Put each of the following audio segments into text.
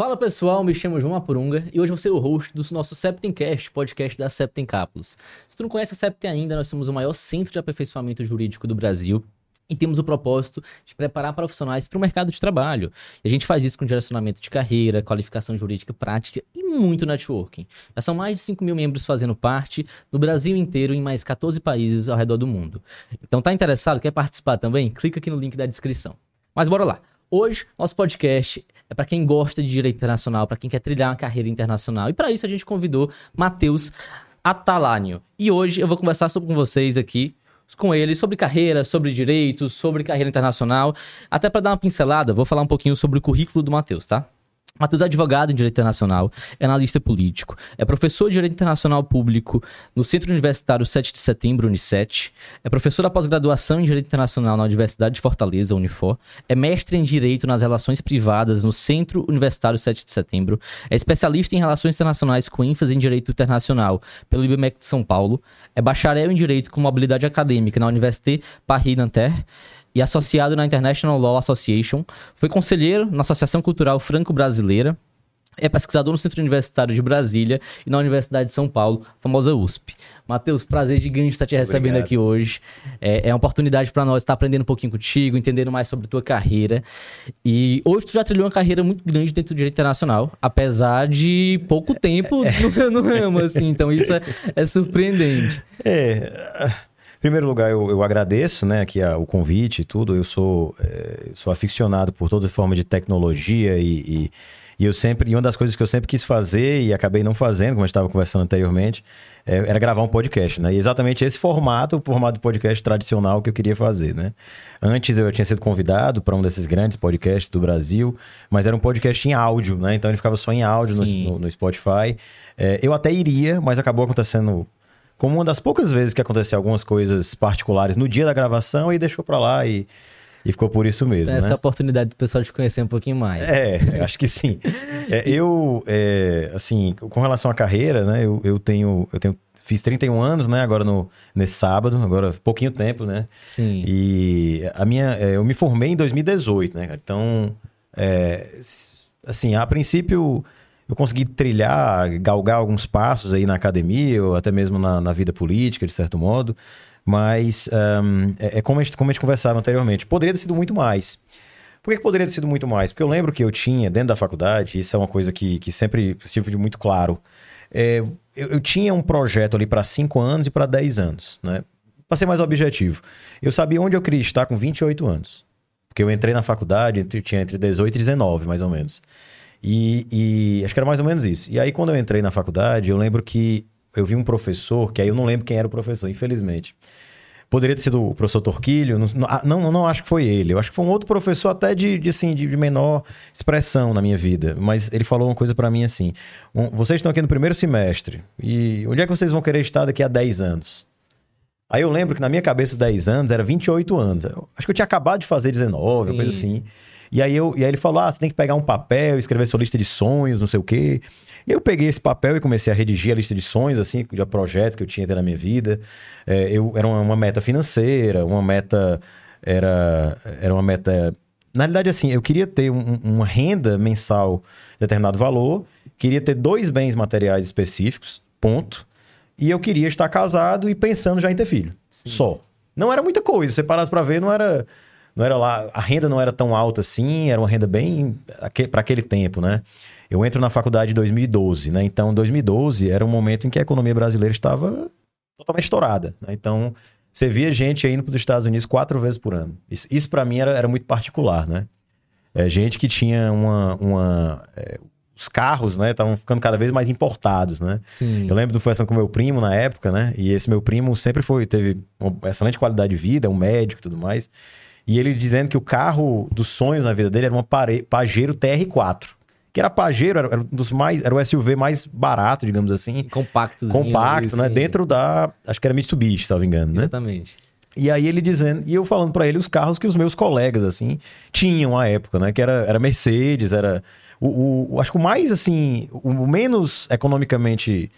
Fala pessoal, me chamo João Apurunga e hoje vou ser o host do nosso Septencast, podcast da Septem Cápsulas. Se tu não conhece a Septem ainda, nós somos o maior centro de aperfeiçoamento jurídico do Brasil e temos o propósito de preparar profissionais para o mercado de trabalho. E a gente faz isso com direcionamento de carreira, qualificação jurídica prática e muito networking. Já são mais de 5 mil membros fazendo parte no Brasil inteiro em mais 14 países ao redor do mundo. Então tá interessado, quer participar também? Clica aqui no link da descrição. Mas bora lá. Hoje, nosso podcast é para quem gosta de direito internacional, para quem quer trilhar uma carreira internacional. E para isso a gente convidou Matheus Atalânio. E hoje eu vou conversar sobre, com vocês aqui com ele sobre carreira, sobre direitos, sobre carreira internacional. Até para dar uma pincelada, vou falar um pouquinho sobre o currículo do Matheus, tá? Matheus é advogado em Direito Internacional, é analista político, é professor de Direito Internacional Público no Centro Universitário 7 de Setembro, Unicet, é professor da pós-graduação em Direito Internacional na Universidade de Fortaleza, Unifor, é mestre em Direito nas Relações Privadas no Centro Universitário 7 de Setembro, é especialista em Relações Internacionais com ênfase em Direito Internacional pelo IBMEC de São Paulo, é bacharel em Direito com mobilidade acadêmica na Université Paris-Nanterre, e associado na International Law Association. Foi conselheiro na Associação Cultural Franco-Brasileira. É pesquisador no Centro Universitário de Brasília e na Universidade de São Paulo, famosa USP. Matheus, prazer gigante estar te recebendo Obrigado. aqui hoje. É, é uma oportunidade para nós estar aprendendo um pouquinho contigo, entendendo mais sobre tua carreira. E hoje tu já trilhou uma carreira muito grande dentro do direito internacional, apesar de pouco tempo no, no ramo, assim. Então isso é, é surpreendente. É. Em primeiro lugar, eu, eu agradeço né, aqui a, o convite e tudo. Eu sou, é, sou aficionado por toda forma de tecnologia e, e, e, eu sempre. E uma das coisas que eu sempre quis fazer e acabei não fazendo, como a gente estava conversando anteriormente, é, era gravar um podcast, né? E exatamente esse formato, o formato de podcast tradicional que eu queria fazer, né? Antes eu tinha sido convidado para um desses grandes podcasts do Brasil, mas era um podcast em áudio, né? Então ele ficava só em áudio no, no, no, Spotify. É, eu até iria, mas acabou acontecendo como uma das poucas vezes que aconteceu algumas coisas particulares no dia da gravação e deixou para lá e, e ficou por isso mesmo. Essa né? oportunidade do pessoal te conhecer um pouquinho mais. É, acho que sim. É, eu, é, assim, com relação à carreira, né, eu, eu tenho. Eu tenho Fiz 31 anos, né? Agora no, nesse sábado, agora pouquinho tempo, né? Sim. E a minha. É, eu me formei em 2018, né? Então, é, assim, a princípio eu consegui trilhar, galgar alguns passos aí na academia, ou até mesmo na, na vida política, de certo modo. Mas um, é, é, como, a gente, como a gente conversava anteriormente, poderia ter sido muito mais. Por que, poderia ter sido muito mais? Porque eu lembro que eu tinha, dentro da faculdade, isso é uma coisa que, que sempre tive muito claro. É, eu, eu, tinha um projeto ali para 5 anos e para 10 anos, né? Para ser mais objetivo. Eu sabia onde eu queria estar com 28 anos. Porque eu entrei na faculdade, entre, tinha entre 18 e 19, mais ou menos. E, e, acho que era mais ou menos isso. E aí, quando eu entrei na faculdade, eu lembro que eu vi um professor, que aí eu não lembro quem era o professor, infelizmente. Poderia ter sido o professor Torquilho, não, não, não acho que foi ele. Eu acho que foi um outro professor até de, de, assim, de menor expressão na minha vida. Mas ele falou uma coisa para mim assim: um, vocês estão aqui no primeiro semestre, e onde é que vocês vão querer estar daqui a 10 anos? Aí eu lembro que na minha cabeça os 10 anos era 28 anos. Acho que eu tinha acabado de fazer 19, Sim. coisa assim. E aí, eu, e aí ele falou: ah, você tem que pegar um papel, escrever sua lista de sonhos, não sei o quê. E eu peguei esse papel e comecei a redigir a lista de sonhos, assim, de projetos que eu tinha na minha vida. É, eu, era uma, uma, meta financeira, uma meta. Era, era uma meta. Na realidade, assim, eu queria ter um, uma renda mensal de determinado valor, queria ter dois bens materiais específicos, ponto. E eu queria estar casado e pensando já em ter filho. Sim. Só. Não era muita coisa. Se você parasse pra ver, não era não era lá, a renda não era tão alta assim, era uma renda bem para aquele tempo, né? Eu entro na faculdade em 2012, né? Então, 2012 era um momento em que a economia brasileira estava totalmente estourada, né? Então, você via gente indo para os Estados Unidos quatro vezes por ano. Isso, isso para mim era, era muito particular, né? É, gente que tinha uma... uma é, os carros, né, estavam ficando cada vez mais importados, né? Sim. Eu lembro do conversando com meu primo na época, né? E esse meu primo sempre foi teve uma excelente qualidade de vida, um médico e tudo mais. E ele dizendo que o carro dos sonhos na vida dele era uma Pajero TR4. Que era Pajero, era, um dos mais. Era o SUV mais barato, digamos assim. Compacto, Compacto, né? Assim. Dentro da. Acho que era Mitsubishi, se não me engano, né? Exatamente. E aí ele dizendo, e eu falando para ele os carros que os meus colegas, assim, tinham à época, né? Que era, era Mercedes, era. O, o, acho que o mais, assim, o menos economicamente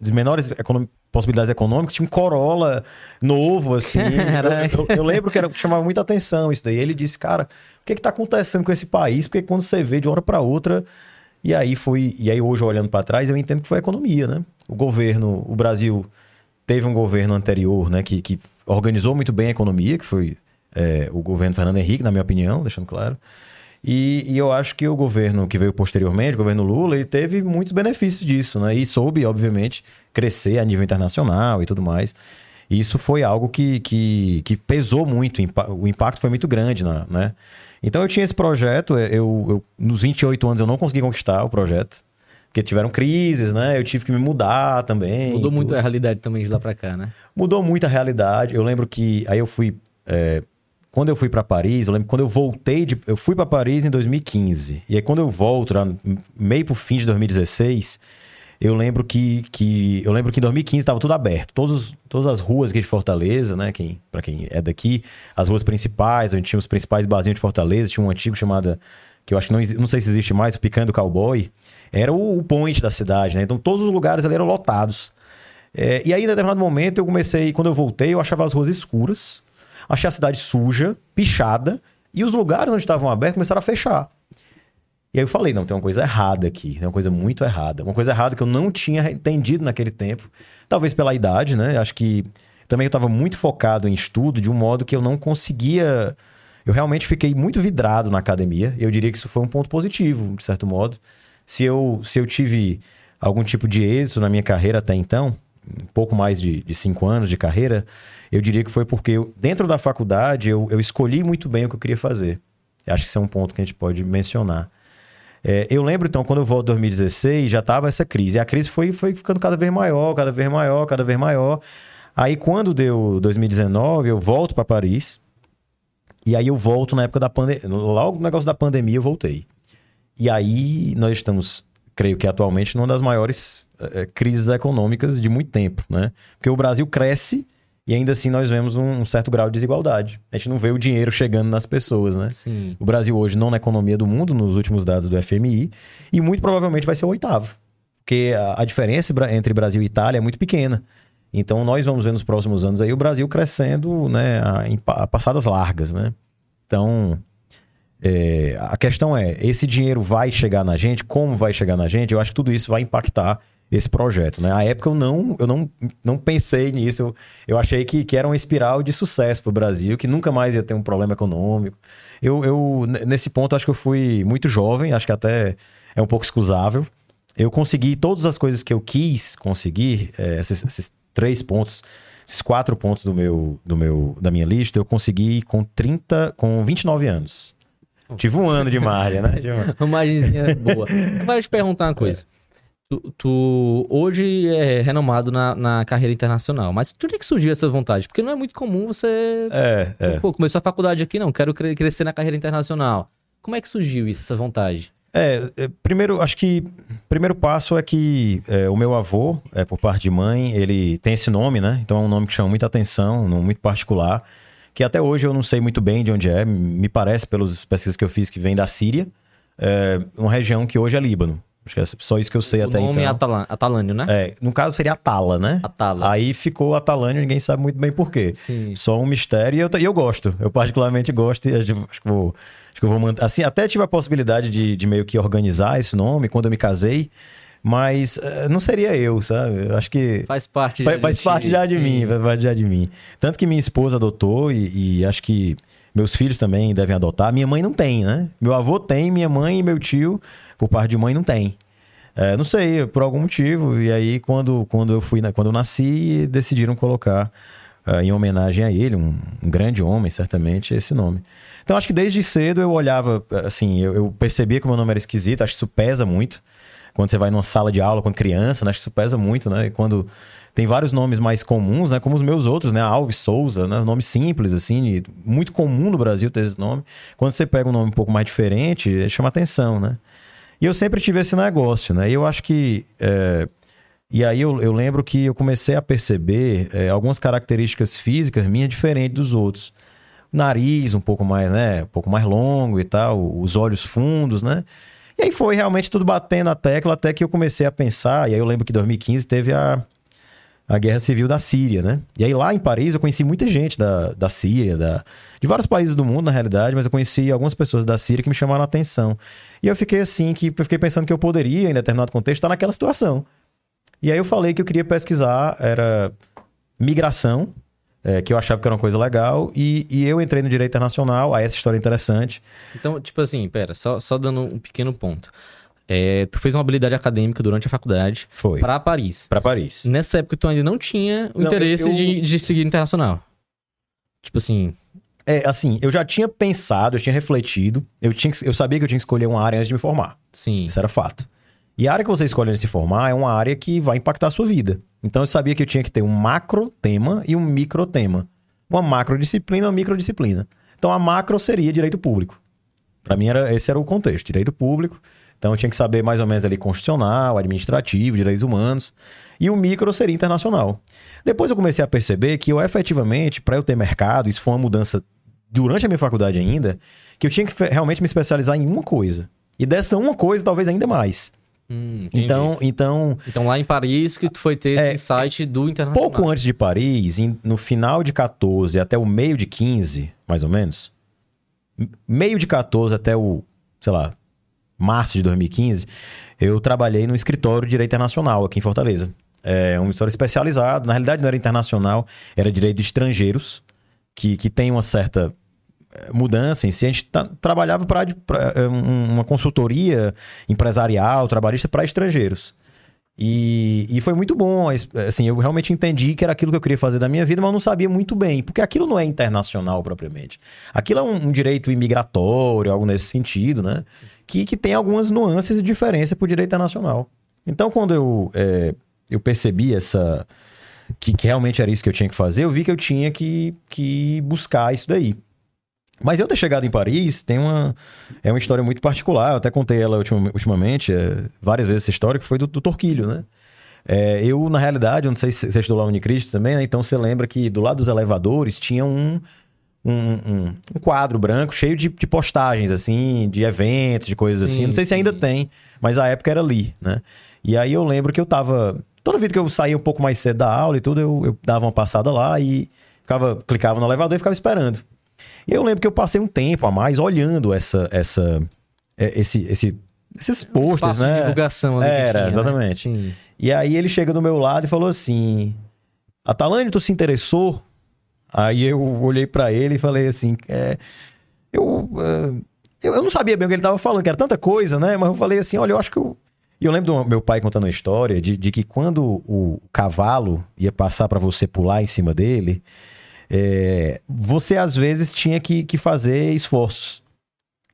de menores econom... possibilidades econômicas, tinha um Corolla novo, assim. eu, eu, eu, lembro que era, chamava muita atenção isso daí. Ele disse, cara, o que é está acontecendo com esse país? Porque quando você vê de uma hora para outra, E aí foi, e aí hoje olhando para trás, eu entendo que foi a economia, né? O governo, o Brasil teve um governo anterior, né, que, que organizou muito bem a economia, que foi é, o governo Fernando Henrique, na minha opinião, deixando claro. E, e, eu acho que o governo que veio posteriormente, o governo Lula, ele teve muitos benefícios disso, né? E soube, obviamente, crescer a nível internacional e tudo mais. E isso foi algo que, que, que pesou muito, o impacto foi muito grande, né? Então eu tinha esse projeto, eu, eu, nos 28 anos eu não consegui conquistar o projeto, porque tiveram crises, né? Eu tive que me mudar também. Mudou muito a realidade também de lá para cá, né? Mudou muito a realidade. Eu lembro que aí eu fui é, quando eu fui para Paris, eu lembro quando eu voltei de, eu fui para Paris em 2015. E aí quando eu volto, lá, meio pro fim de 2016, eu lembro que, que eu lembro que em 2015 estava tudo aberto. Todos, todas as ruas aqui de Fortaleza, né, quem, para quem é daqui, as ruas principais, onde tinha os principais barzinhos de Fortaleza, tinha um antigo chamado que eu acho que não, não sei se existe mais, o Picando Cowboy, era o, o point da cidade, né? Então todos os lugares ali eram lotados. É, e aí, em determinado momento, eu comecei, quando eu voltei, eu achava as ruas escuras achei a cidade suja, pichada, e os lugares onde estavam abertos começaram a fechar. E aí eu falei, não, tem uma coisa errada aqui, tem uma coisa muito errada. Uma coisa errada que eu não tinha entendido naquele tempo, talvez pela idade, né? Acho que também eu estava muito focado em estudo de um modo que eu não conseguia... Eu realmente fiquei muito vidrado na academia. Eu diria que isso foi um ponto positivo, de certo modo. Se eu, se eu tive algum tipo de êxito na minha carreira até então, um pouco mais de, de cinco anos de carreira, eu diria que foi porque eu, dentro da faculdade eu, eu escolhi muito bem o que eu queria fazer. Acho que esse é um ponto que a gente pode mencionar. É, eu lembro, então, quando eu volto em 2016, já estava essa crise. E a crise foi, foi ficando cada vez maior, cada vez maior, cada vez maior. Aí, quando deu 2019, eu volto para Paris. E aí eu volto na época da pandemia. Logo no negócio da pandemia, eu voltei. E aí nós estamos creio que atualmente numa das maiores é, crises econômicas de muito tempo, né? Porque o Brasil cresce e ainda assim nós vemos um, um, certo grau de desigualdade. A gente não vê o dinheiro chegando nas pessoas, né? Sim. O Brasil hoje não na economia do mundo, nos últimos dados do FMI, e muito provavelmente vai ser o oitavo. Porque a, a diferença entre Brasil e Itália é muito pequena. Então nós vamos ver nos próximos anos aí o Brasil crescendo, né, a, a passadas largas, né? Então, é, a questão é, esse dinheiro vai chegar na gente? Como vai chegar na gente? Eu acho que tudo isso vai impactar esse projeto, né? A época eu não, eu não, não pensei nisso. Eu, eu achei que, que era uma espiral de sucesso para o Brasil, que nunca mais ia ter um problema econômico. Eu, eu, nesse ponto, acho que eu fui muito jovem, acho que até é um pouco excusável. Eu consegui todas as coisas que eu quis conseguir, é, esses, esses três pontos, esses quatro pontos do meu, do meu, da minha lista, eu consegui com 30, com 29 anos. Tive um ano de margem, né? uma margenzinha boa. Agora, te perguntar uma coisa. É. Tu, tu, hoje é renomado na, na, carreira internacional, mas de onde é que surgiu essa vontade? Porque não é muito comum você. É, é. Pô, começou a faculdade aqui, não, quero crescer na carreira internacional. Como é que surgiu isso, essa vontade? É, é primeiro, acho que primeiro passo é que é, o meu avô, é, por parte de mãe, ele tem esse nome, né? Então é um nome que chama muita atenção, um nome muito particular que até hoje eu não sei muito bem de onde é, me parece, pelas pesquisas que eu fiz, que vem da Síria, é uma região que hoje é Líbano. Acho que é só isso que eu sei o até então. O nome é Atal Atalânio, né? É, no caso seria Atala, né? Atala. Aí ficou Atalânio, ninguém sabe muito bem por quê. Sim. Só um mistério e eu, eu gosto. Eu particularmente gosto e acho, que vou... Acho que eu vou manter. Assim, até tive a possibilidade de, de meio que organizar esse nome quando eu me casei. Mas uh, não seria eu, sabe? Eu acho que. Faz parte faz, faz parte já de sim. mim, faz parte já de mim. Tanto que minha esposa adotou e, e, acho que meus filhos também devem adotar. Minha mãe não tem, né? Meu avô tem, minha mãe e meu tio, por parte de mãe, não tem. É, não sei, por algum motivo. E aí, quando, quando eu fui, quando eu nasci, decidiram colocar uh, em homenagem a ele, um, um, grande homem, certamente, esse nome. Então, acho que desde cedo eu olhava, assim, eu, eu percebia que o meu nome era esquisito, acho que isso pesa muito quando você vai numa sala de aula com criança, né? Acho que isso pesa muito, né? E quando tem vários nomes mais comuns, né? Como os meus outros, né? Alves Souza, né? Nome simples, assim, muito comum no Brasil ter esse nome. Quando você pega um nome um pouco mais diferente, chama atenção, né? E eu sempre tive esse negócio, né? E eu acho que. É... E aí eu, eu, lembro que eu comecei a perceber é, algumas características físicas minhas diferentes dos outros. Nariz um pouco mais, né? Um pouco mais longo e tal, os olhos fundos, né? E aí foi realmente tudo batendo a tecla até que eu comecei a pensar. E aí eu lembro que em 2015 teve a, a guerra civil da Síria, né? E aí lá em Paris eu conheci muita gente da, da Síria, da, de vários países do mundo, na realidade, mas eu conheci algumas pessoas da Síria que me chamaram a atenção. E eu fiquei assim, que eu fiquei pensando que eu poderia, em determinado contexto, estar naquela situação. E aí eu falei que eu queria pesquisar, era migração, é, que eu achava que era uma coisa legal, e, e eu entrei no direito internacional, aí essa história é interessante. Então, tipo assim, pera, só, só dando um pequeno ponto. É, tu fez uma habilidade acadêmica durante a faculdade Foi. para Paris. Para Paris. Nessa época tu ainda não tinha o Não, interesse eu- de, de seguir internacional. Tipo assim, É, assim, eu já tinha pensado, eu tinha refletido, eu, tinha, que- eu sabia que eu tinha que escolher uma área antes de me formar. sim. Isso era fato. E a área que você escolhe se formar é uma área que vai impactar a sua vida. Então eu sabia que eu tinha que ter um macro tema e um micro tema. Uma macro disciplina e uma micro disciplina. Então a macro seria direito público. Para mim era esse era o contexto, direito público. Então eu tinha que saber mais ou menos ali constitucional, administrativo, direitos humanos. E o micro seria internacional. Depois eu comecei a perceber que eu efetivamente, para eu ter mercado, isso foi uma mudança durante a minha faculdade ainda, que eu tinha que realmente me especializar em uma coisa. E dessa uma coisa, talvez ainda mais. Hum. Então, então, Então lá em Paris que tu foi ter É, esse insight do internacional. pouco antes de Paris, em- no final de 14 até o meio de 15, mais ou menos, meio de 14 até o, sei lá, março de 2015, eu trabalhei no escritório de direito internacional aqui em Fortaleza. É um escritório especializado, na realidade não era internacional, era direito de estrangeiros, que, que tem uma certa mudança em si. A gente tá- trabalhava para uma consultoria empresarial, trabalhista para estrangeiros. E, e foi muito bom. Assim, eu realmente entendi que era aquilo que eu queria fazer da minha vida, mas não sabia muito bem, porque aquilo não é internacional propriamente. Aquilo é um, um direito imigratório, algo nesse sentido, né? Que, que tem algumas nuances de diferença para o direito internacional. Então, quando eu, é, eu percebi essa. Que, que realmente era isso que eu tinha que fazer, eu vi que eu tinha que, que buscar isso daí. Mas eu ter chegado em Paris tem uma. É uma história muito particular. Eu até contei ela ultima- ultimamente, é, várias vezes essa história, que foi do, do Torquilho, né? É, eu, na realidade, eu não sei se você estudou lá no Unicristo também, né? Então você lembra que do lado dos elevadores tinha um, um, um- um quadro branco cheio de, de postagens, assim, de eventos, de coisas Sim, assim. Não sei se sim. ainda tem, mas a época era ali, né? E aí eu lembro que eu tava. Toda vida que eu saía um pouco mais cedo da aula e tudo, eu, eu dava uma passada lá e ficava, clicava no elevador e ficava esperando. E eu lembro que eu passei um tempo a mais olhando essa, essa, é, esse, esse, esses posters, Um né? de divulgação ali Era, tinha, né? exatamente. Sim. E aí ele chega do meu lado e falou assim: Atalane, tu se interessou? Aí eu olhei pra ele e falei assim: é, eu, é, eu, eu não sabia bem o que ele tava falando, que era tanta coisa, né? Mas eu falei assim: olha, eu acho que eu. E eu lembro do meu pai contando uma história de, de que quando o cavalo ia passar pra você pular em cima dele, é, você às vezes tinha que, que fazer esforços.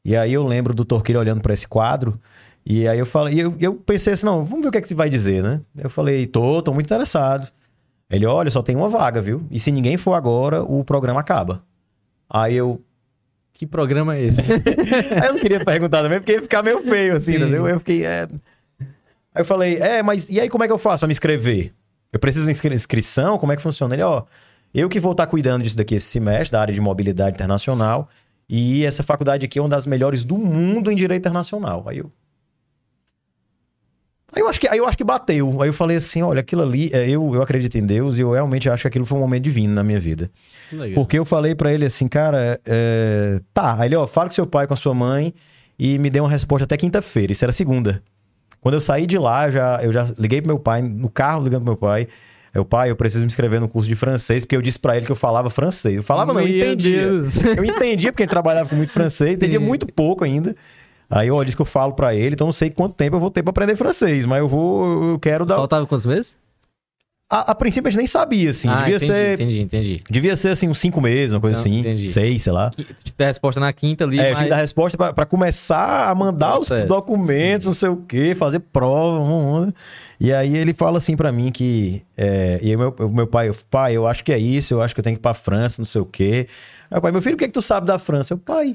E aí eu lembro do Torquilho olhando pra esse quadro. E aí eu falei, e eu, eu pensei assim, não, vamos ver o que é que você vai dizer, né? Eu falei, tô, tô muito interessado. Ele, olha, só tem uma vaga, viu? E se ninguém for agora, o programa acaba. Aí eu. Que programa é esse? Aí eu não queria perguntar também, porque ia ficar meio feio, assim, Sim. entendeu? Eu fiquei. é. Aí eu falei, é, mas e aí como é que eu faço pra me inscrever? Eu preciso de inscri- inscrição? Como é que funciona? Ele, ó, eu que vou estar cuidando disso daqui esse semestre, da área de mobilidade internacional. E essa faculdade aqui é uma das melhores do mundo em direito internacional. Aí eu. Aí eu acho que, aí eu acho que bateu. Aí eu falei assim: olha, aquilo ali, é, eu, eu acredito em Deus e eu realmente acho que aquilo foi um momento divino na minha vida. Legal. Porque eu falei pra ele assim, cara, é, tá. Aí ele, ó, fala com seu pai, com a sua mãe e me deu uma resposta até quinta-feira. Isso era segunda. Quando eu saí de lá, eu já, eu já liguei pro meu pai, no carro ligando pro meu pai. Eu, pai, eu preciso me inscrever no curso de francês, porque eu disse pra ele que eu falava francês. Eu falava, não, eu entendia. Deus. Eu entendia, porque ele trabalhava com muito francês, entendia Sim. muito pouco ainda. Aí eu disse que eu falo pra ele, então não sei quanto tempo eu vou ter pra aprender francês, mas eu vou, eu quero dar. Faltava quantos meses? A, a princípio a gente nem sabia, assim. ah, devia entendi, ser. entendi, entendi. Devia ser assim, uns cinco meses, uma coisa Não, assim. entendi. Seis, sei lá. Te der a resposta na quinta ali, É, mas... tinha que dar resposta pra, pra começar a mandar os documentos, não sei o quê, fazer prova. hum. E aí ele fala assim pra mim que. É, e aí meu, o meu pai, eu, pai, eu acho que é isso, eu acho que eu tenho que ir pra França, não sei o quê. Aí o pai, meu filho, o que, é que tu sabe da França? Eu, pai.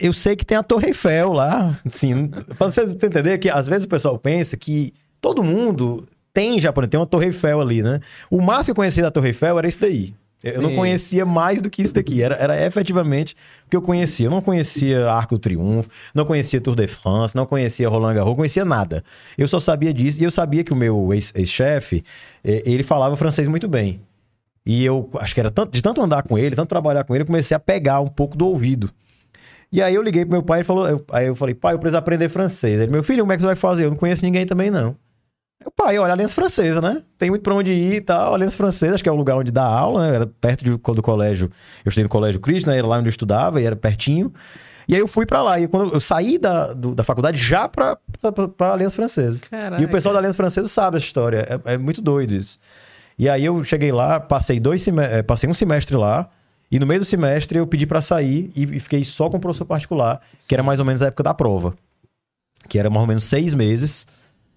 Eu sei que tem a Torre Eiffel lá. Assim, pra vocês entenderem que às vezes o pessoal pensa que todo mundo tem japonês, tem uma Torre Eiffel ali, né? O máximo que eu conhecia da Torre Eiffel era isso daí. Eu não Sim. conhecia mais do que isso daqui. Era, era efetivamente o que eu conhecia. Eu não conhecia Arco do Triunfo, não conhecia Tour de France, não conhecia Roland Garros, não conhecia nada. Eu só sabia disso. E eu sabia que o meu ex- ex-chefe, eh, ele falava francês muito bem. E eu acho que era tanto, de tanto andar com ele, tanto trabalhar com ele, eu comecei a pegar um pouco do ouvido. E aí eu liguei pro meu pai e falou, eu- aí eu falei, pai, eu preciso aprender francês. Ele, meu filho, como é que você vai fazer? Eu não conheço ninguém também, não. Eu, pai, olha, Aliança Francesa, né? Tem muito pra onde ir e tal. Aliança Francesa, acho que é o lugar onde dá aula, né? Era perto de- do colégio. Eu estudei no Colégio Cristo, né? Era lá onde eu estudava e era pertinho. E aí eu fui pra lá. E quando eu saí da, do- da faculdade já pra, pra, pra- Aliança Francesa. Caraca. E o pessoal da Aliança Francesa sabe essa história. É, é muito doido isso. E aí eu cheguei lá, passei dois eh, passei um semestre lá. E no meio do semestre eu pedi pra sair e, e fiquei só com o professor particular, que era mais ou menos a época da prova. Que era mais ou menos seis meses.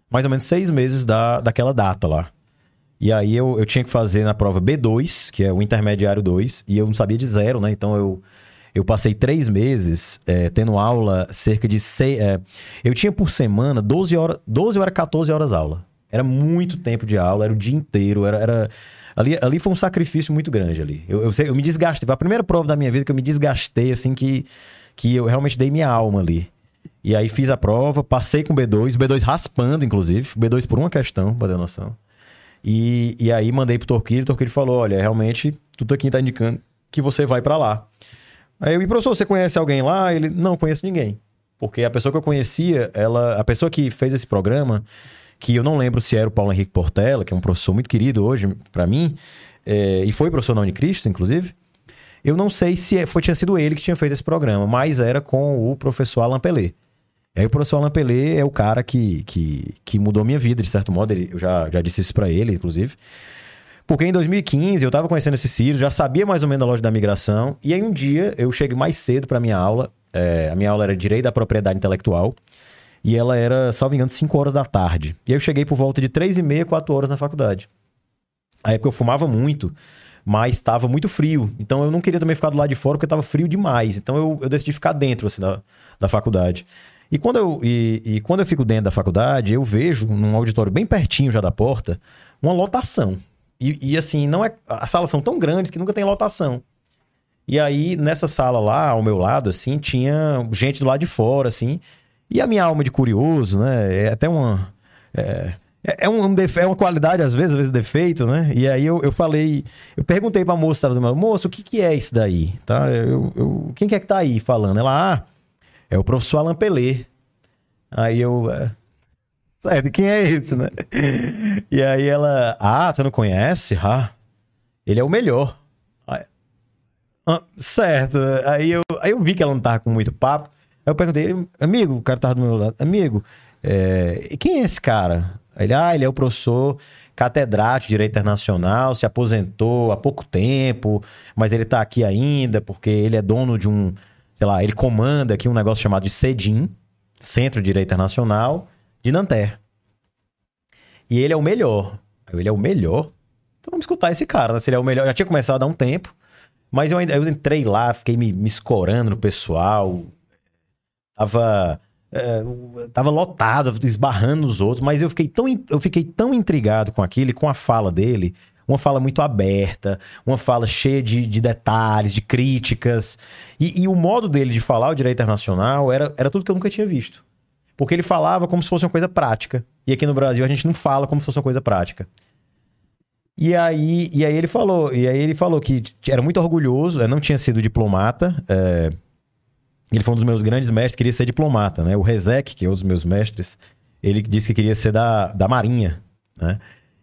Mais ou menos seis meses da, daquela data lá. E aí eu, eu tinha que fazer na prova B2, que é o intermediário 2, e eu não sabia de zero, né? Então eu, eu passei três meses eh, tendo aula cerca de seis. eh, eu tinha por semana 12 horas, 12 ou era 14 horas aula. Era muito tempo de aula, era o dia inteiro, era. era- ali, ali foi um sacrifício muito grande ali. Eu, eu, eu me desgastei. Foi a primeira prova da minha vida que eu me desgastei, assim, que, que eu realmente dei minha alma ali. E aí fiz a prova, passei com B2, B2 raspando, inclusive, B2 por uma questão, pra ter noção. E, e aí mandei pro Torquírio, o Torquírio falou: olha, realmente, tudo aqui tá indicando que você vai pra lá. Aí eu, e professor, você conhece alguém lá? Ele, não, conheço ninguém. Porque a pessoa que eu conhecia, ela, a pessoa que fez esse programa, que eu não lembro se era o Paulo Henrique Portela, que é um professor muito querido hoje pra mim, é, e foi professor na Unicristo, inclusive. Eu não sei se é- foi, tinha sido ele que tinha feito esse programa, mas era com o professor Alain Pelé. Aí o professor Alain Pelé é o cara que, que, que mudou minha vida, de certo modo. Ele- eu já, já disse isso pra ele, inclusive. Porque em 2015 eu tava conhecendo esse Ciro, já sabia mais ou menos da loja da migração. E aí um dia eu cheguei mais cedo pra minha aula. é, a minha aula era Direito da Propriedade Intelectual. E ela era, salvo engano, 5 horas da tarde. E aí eu cheguei por volta de 3 e meia, 4 horas na faculdade. A época eu fumava muito, mas estava muito frio. Então eu não queria também ficar do lado de fora porque estava frio demais. Então eu, eu decidi ficar dentro assim, da, da faculdade. E quando, eu, e, e quando eu fico dentro da faculdade, eu vejo, num auditório bem pertinho já da porta, uma lotação. E, e, assim, não é. As salas são tão grandes que nunca tem lotação. E aí, nessa sala lá, ao meu lado, assim, tinha gente do lado de fora, assim. E a minha alma de curioso, né? É até uma. É, é- é um, é uma qualidade, às vezes, às vezes defeito, né? E aí eu, eu falei, eu perguntei pra moça, moça, o que, que é isso daí? Tá? Eu, eu- quem que é que tá aí falando? Ela, ah, é o professor Alain Pelé. Aí eu. é, Certo, quem é esse, né? E aí ela, ah, você não conhece? Ah, ele é o melhor. Ah, certo. Aí eu, aí eu vi que ela não tava com muito papo. Aí eu perguntei, amigo, o cara tava do meu lado, amigo, é, quem é esse cara? Ele, ah, ele é o professor catedrático de Direito Internacional, se aposentou há pouco tempo, mas ele tá aqui ainda porque ele é dono de um, sei lá, ele comanda aqui um negócio chamado de CEDIM, Centro de Direito Internacional, de Nanterre. E ele é o melhor. Ele é o melhor? Então vamos escutar esse cara, né? Se ele é o melhor. Já tinha começado há um tempo, mas eu ainda eu entrei lá, fiquei me, me escorando no pessoal. Tava. é, tava lotado, esbarrando nos outros, mas eu fiquei, tão, eu fiquei tão intrigado com aquilo e com a fala dele. Uma fala muito aberta, uma fala cheia de, de detalhes, de críticas. E, e o modo dele de falar o direito internacional era, era tudo que eu nunca tinha visto. Porque ele falava como se fosse uma coisa prática. E aqui no Brasil a gente não fala como se fosse uma coisa prática. E aí, e aí ele falou, e aí ele falou que era muito orgulhoso, eh, não tinha sido diplomata. eh, ele foi um dos meus grandes mestres, queria ser diplomata, né? O Rezek, que é um dos meus mestres, ele disse que queria ser da, da Marinha, né?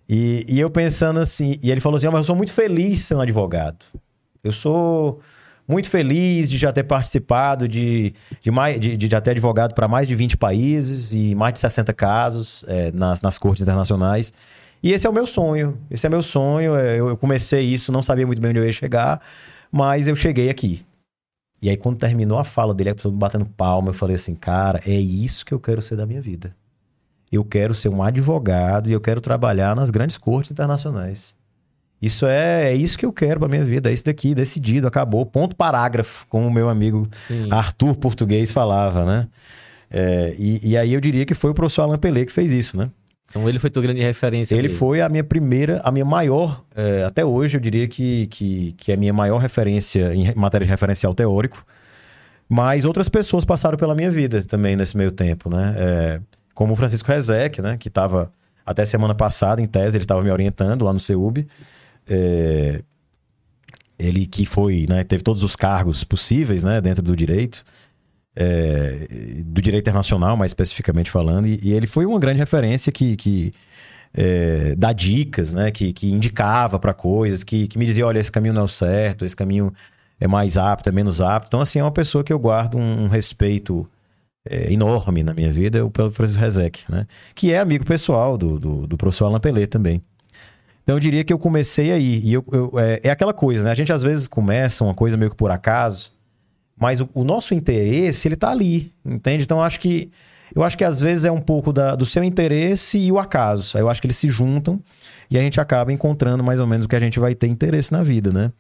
E, e eu pensando assim, e ele falou assim: "Ah, mas eu sou muito feliz sendo advogado. Eu sou muito feliz de já ter participado de, de, mais, de, de já ter advogado para mais de 20 países e mais de 60 casos eh, nas, nas cortes internacionais. E esse é o meu sonho. Esse é meu sonho. eh, Eu, eu comecei isso, não sabia muito bem onde eu ia chegar, mas eu cheguei aqui. E aí, quando terminou a fala dele, a pessoa me batendo palma, eu falei assim, cara, é isso que eu quero ser da minha vida. Eu quero ser um advogado e eu quero trabalhar nas grandes cortes internacionais. Isso é, é isso que eu quero pra minha vida, é isso daqui, decidido, acabou, ponto parágrafo, como o meu amigo Sim. Arthur Português falava, né? É, e, e aí eu diria que foi o professor Alain Pelé que fez isso, né? Então ele foi tua grande referência. Ele foi a minha primeira, a minha maior, é, até hoje eu diria que, que, que é a minha maior referência em matéria de referencial teórico. Mas outras pessoas passaram pela minha vida também nesse meio tempo, né? É, como o Francisco Rezec, né? Que estava até semana passada, em tese, ele estava me orientando lá no CEUB. É, ele que foi, né? Teve todos os cargos possíveis, né? Dentro do direito. É, do direito internacional, mais especificamente falando. E, e, ele foi uma grande referência que... que é, dá dicas, né? Que, que indicava para coisas, que, que me dizia, olha, esse caminho não é o certo, esse caminho é mais apto, é menos apto. Então, assim, é uma pessoa que eu guardo um, um respeito é, enorme na minha vida, o professor Rezec, né? Que é amigo pessoal do, do, do professor Alain Pelé também. Então, eu diria que eu comecei aí. E eu, eu é, é, aquela coisa, né? A gente às vezes começa uma coisa meio que por acaso, mas o, o nosso interesse, ele tá ali, entende? Então, eu acho que eu acho que às vezes é um pouco da, do seu interesse e o acaso. Eu acho que eles se juntam e a gente acaba encontrando mais ou menos o que a gente vai ter interesse na vida, né?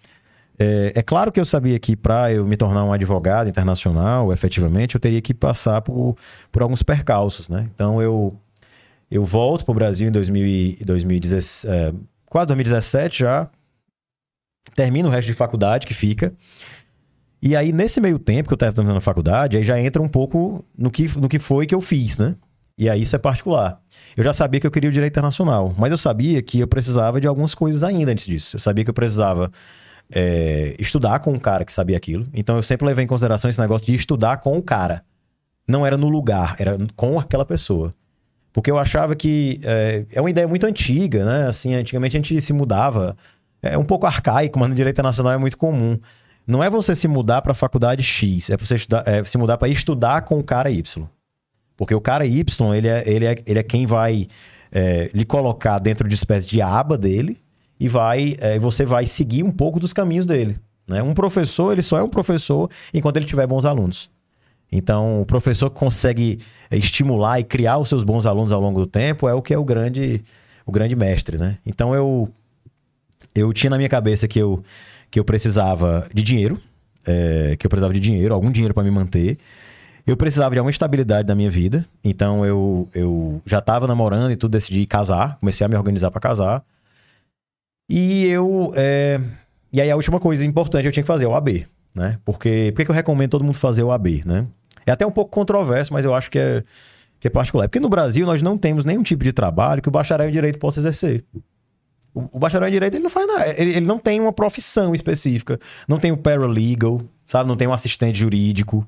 É, é, claro que eu sabia que para eu me tornar um advogado internacional, efetivamente, eu teria que passar por, por alguns percalços, né? Então eu, eu volto para o Brasil em 2000, 2017, é, quase 2017 já, termino o resto de faculdade que fica. E aí, nesse meio tempo que eu estava terminando a faculdade, aí já entra um pouco no que, no que foi que eu fiz, né? E aí isso é particular. Eu já sabia que eu queria o direito internacional, mas eu sabia que eu precisava de algumas coisas ainda antes disso. Eu sabia que eu precisava é, estudar com um cara que sabia aquilo. Então eu sempre levei em consideração esse negócio de estudar com o cara. Não era no lugar, era com aquela pessoa. Porque eu achava que é, é uma ideia muito antiga, né? Assim, antigamente a gente se mudava. É um pouco arcaico, mas no direito nacional é muito comum. Não é você se mudar para a faculdade X, é você estudar, é se mudar para estudar com o cara Y. Porque o cara Y, ele é, ele é, ele é quem vai é, lhe colocar dentro de espécie de aba dele e vai é, você vai seguir um pouco dos caminhos dele. Né? Um professor, ele só é um professor enquanto ele tiver bons alunos. Então, o professor que consegue é, estimular e criar os seus bons alunos ao longo do tempo é o que é o grande, o grande mestre, né? Então, eu, eu tinha na minha cabeça que eu, que eu precisava de dinheiro, é, que eu precisava de dinheiro, algum dinheiro para me manter. Eu precisava de alguma estabilidade na minha vida. Então, eu, eu já estava namorando e tudo, decidi casar. Comecei a me organizar para casar. E eu. É... E aí a última coisa importante eu tinha que fazer, é o AB, né? Porque. Por que eu recomendo todo mundo fazer o AB, né? É até um pouco controverso, mas eu acho que é, que é particular. Porque no Brasil nós não temos nenhum tipo de trabalho que o bacharel em direito possa exercer. O, o bacharel em direito ele não faz nada. Ele, ele não tem uma profissão específica. Não tem o paralegal, sabe? Não tem um assistente jurídico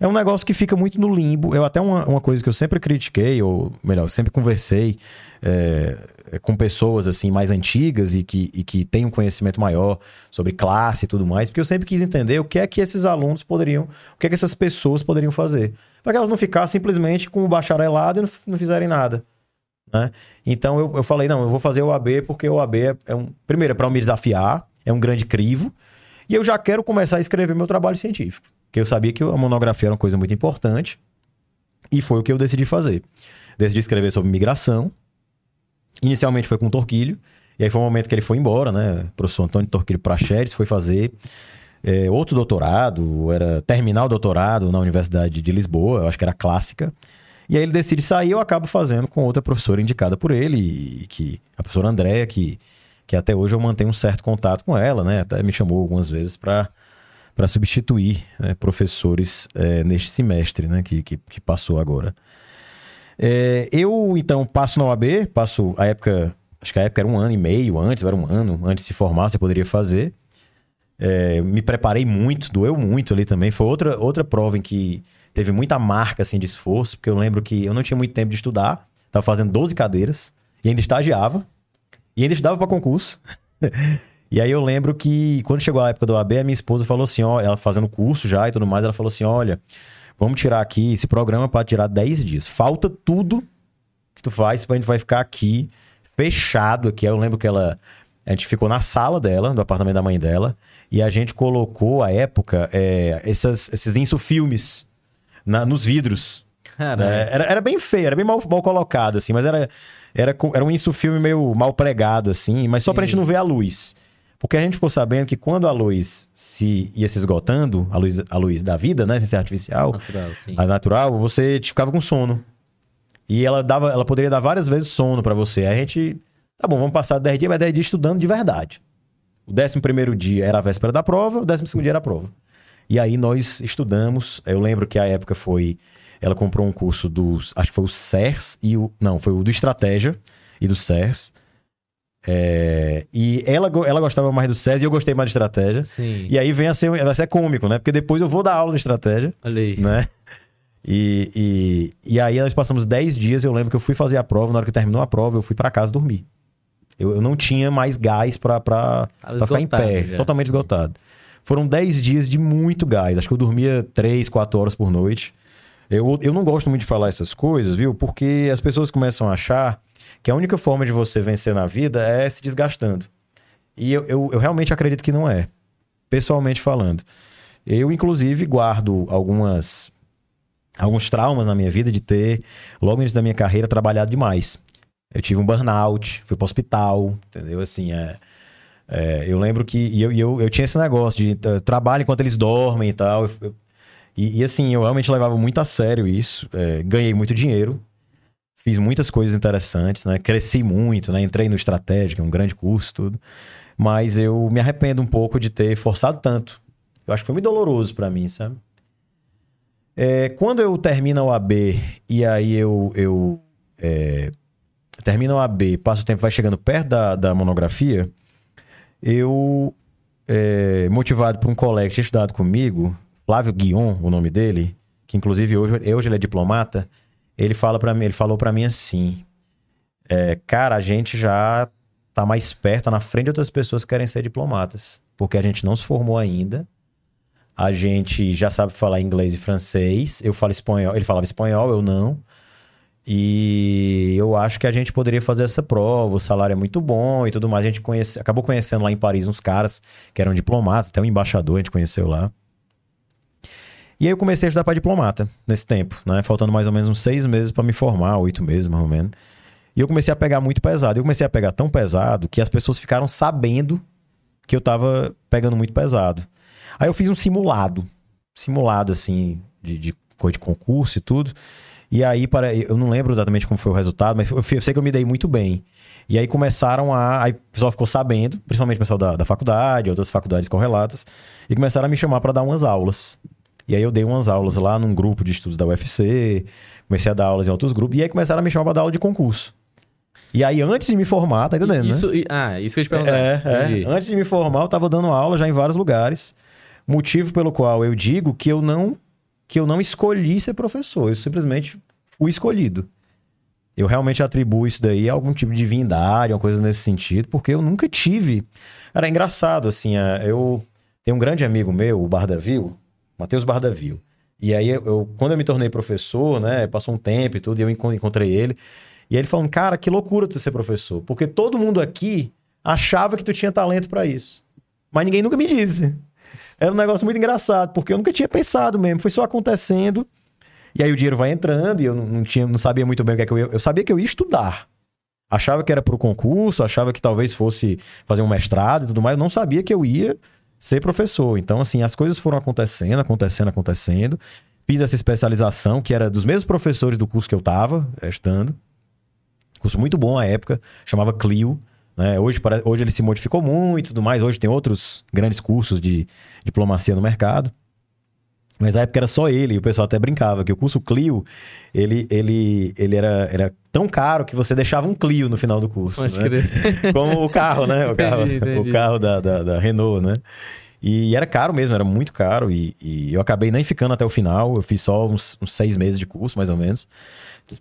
é um negócio que fica muito no limbo. Eu até uma, uma coisa que eu sempre critiquei, ou melhor, sempre conversei é, com pessoas assim mais antigas e que, e que têm um conhecimento maior sobre classe e tudo mais, porque eu sempre quis entender o que é que esses alunos poderiam, o que é que essas pessoas poderiam fazer. Para que elas não ficassem simplesmente com o bacharelado e não, não fizerem nada. Né? Então eu, eu falei, não, eu vou fazer o AB porque o AB é, é um. Primeiro, é para me desafiar, é um grande crivo, e eu já quero começar a escrever meu trabalho científico. Porque eu sabia que a monografia era uma coisa muito importante. E foi o que eu decidi fazer. Decidi escrever sobre migração. Inicialmente foi com o Torquilho. E aí foi o momento que ele foi embora, né? O professor Antônio Torquilho Pracheres foi fazer é, outro doutorado, era terminar o doutorado na Universidade de Lisboa, eu acho que era clássica. E aí ele decide sair, eu acabo fazendo com outra professora indicada por ele, que a professora Andréa, que, que até hoje eu mantenho um certo contato com ela, né? Até me chamou algumas vezes para para substituir né, professores é, neste semestre né, que, que, que passou agora. É, eu, então, passo na OAB, passo a época, acho que a época era um ano e meio antes, era um ano antes de se formar, você poderia fazer. É, me preparei muito, doeu muito ali também. Foi outra, outra prova em que teve muita marca assim, de esforço, porque eu lembro que eu não tinha muito tempo de estudar, estava fazendo 12 cadeiras e ainda estagiava, e ainda estudava para concurso. E aí eu lembro que quando chegou a época do AB, a minha esposa falou assim, ó, ela fazendo curso já e tudo mais, ela falou assim, olha, vamos tirar aqui esse programa para tirar 10 dias. Falta tudo que tu faz, a gente vai ficar aqui fechado aqui. Eu lembro que ela a gente ficou na sala dela, do apartamento da mãe dela, e a gente colocou, à época, é, essas, esses insufilmes na, nos vidros. Né? Era, era bem feio, era bem mal, mal colocado, assim, mas era, era, era um insufilme meio mal pregado, assim, mas Sim. só pra gente não ver a luz. Porque a gente ficou sabendo que quando a luz se ia se esgotando, a luz, a luz da vida, né? Sem ser artificial, natural, sim. a natural, você ficava com sono. E ela dava, ela poderia dar várias vezes sono para você. Aí a gente, tá bom, vamos passar 10 dias, mas 10 dias estudando de verdade. O 11 primeiro dia era a véspera da prova, o 12 segundo dia era a prova. E aí nós estudamos. Eu lembro que a época foi. Ela comprou um curso dos. Acho que foi o CERS e o. Não, foi o do Estratégia e do CERS. É, e ela, ela gostava mais do SES e eu gostei mais de estratégia. Sim. E aí vem a ser, vai ser cômico, né? Porque depois eu vou dar aula de estratégia, Olha aí. né? E, e, e aí nós passamos 10 dias, eu lembro que eu fui fazer a prova, na hora que terminou a prova, eu fui para casa dormir. Eu, eu não tinha mais gás pra, pra, pra ficar em pé, já, totalmente sim. esgotado. Foram 10 dias de muito gás, acho que eu dormia 3, 4 horas por noite. Eu, eu não gosto muito de falar essas coisas, viu? Porque as pessoas começam a achar que a única forma de você vencer na vida é se desgastando. E eu, eu, eu realmente acredito que não é. Pessoalmente falando. Eu, inclusive, guardo algumas alguns traumas na minha vida de ter, logo início da minha carreira, trabalhado demais. Eu tive um burnout, fui para hospital, entendeu? Assim, é, é, eu lembro que e eu, eu, eu tinha esse negócio de uh, trabalho enquanto eles dormem e tal. Eu- eu- e, e, assim, eu realmente levava muito a sério isso. É, ganhei muito dinheiro, fiz muitas coisas interessantes, né? Cresci muito, né? Entrei no Estratégico, um grande curso, tudo. Mas eu me arrependo um pouco de ter forçado tanto. Eu acho que foi muito doloroso para mim, sabe? É, quando eu termino a OAB e aí eu, eu é, termino a OAB, passo o tempo, vai chegando perto da, da monografia, eu, é, motivado por um colega que tinha estudado comigo, Flávio Guion, o nome dele, que inclusive hoje, hoje ele é diplomata, ele, fala para mim, ele falou para mim assim, é, cara, a gente já tá mais perto, tá na frente de outras pessoas que querem ser diplomatas, porque a gente não se formou ainda, a gente já sabe falar inglês e francês. Eu falo espanhol. Ele falava espanhol, eu não. E eu acho que a gente poderia fazer essa prova. O salário é muito bom e tudo mais. A gente conhece, acabou conhecendo lá em Paris uns caras que eram diplomatas, até um embaixador a gente conheceu lá. E aí eu comecei a estudar para diplomata nesse tempo, né? Faltando mais ou menos uns seis meses para me formar, oito meses mais ou menos. E eu comecei a pegar muito pesado. Eu comecei a pegar tão pesado que as pessoas ficaram sabendo que eu tava pegando muito pesado. Aí eu fiz um simulado. Simulado, assim, de, de coisa de concurso e tudo. E aí, para, eu não lembro exatamente como foi o resultado, mas eu, sei que eu me dei muito bem. E aí começaram a. Aí o pessoal ficou sabendo, principalmente o pessoal da, da faculdade, outras faculdades correlatas, e começaram a me chamar para dar umas aulas. E aí eu dei umas aulas lá num grupo de estudos da UFC, comecei a dar aulas em outros grupos, e aí começaram a me chamar para dar aula de concurso. E aí, antes de me formar, tá entendendo, né? Isso, e- Ah, isso que eu te perguntar. É, é. Antes de me formar, eu tava dando aula já em vários lugares. Motivo pelo qual eu digo que eu não que eu não escolhi ser professor, eu simplesmente fui escolhido. Eu realmente atribuo isso daí a algum tipo de divindade, uma coisa nesse sentido, porque eu nunca tive. Era engraçado, assim, é, eu tenho um grande amigo meu, o Bardavil, Matheus Bardavil. E aí, eu, quando eu me tornei professor, né, passou um tempo e tudo, e eu enco- encontrei ele. E ele falando, cara, que loucura tu ser professor, porque todo mundo aqui achava que tu tinha talento pra isso. Mas ninguém nunca me disse. Era um negócio muito engraçado, porque eu nunca tinha pensado mesmo, foi só acontecendo. E aí o dinheiro vai entrando e eu não tinha, não sabia muito bem o que é que eu ia. Eu sabia que eu ia estudar. Achava que era pro concurso, achava que talvez fosse fazer um mestrado e tudo mais. Eu não sabia que eu ia ser professor. Então, assim, as coisas foram acontecendo, acontecendo, acontecendo. Fiz essa especialização, que era dos mesmos professores do curso que eu tava eh, estudando. Curso muito bom à época, chamava Clio. Né? Hoje, hoje ele se modificou muito e tudo mais. Hoje tem outros grandes cursos de diplomacia no mercado. Mas na época era só ele, e o pessoal até brincava que o curso Clio, ele, ele, ele era, era tão caro que você deixava um Clio no final do curso. Pode né? crer. Como o carro, né? O carro, Entendi, entendi. O carro da, da, da Renault, né? E era caro mesmo, era muito caro. E, e eu acabei nem ficando até o final. Eu fiz só uns, uns seis meses de curso, mais ou menos.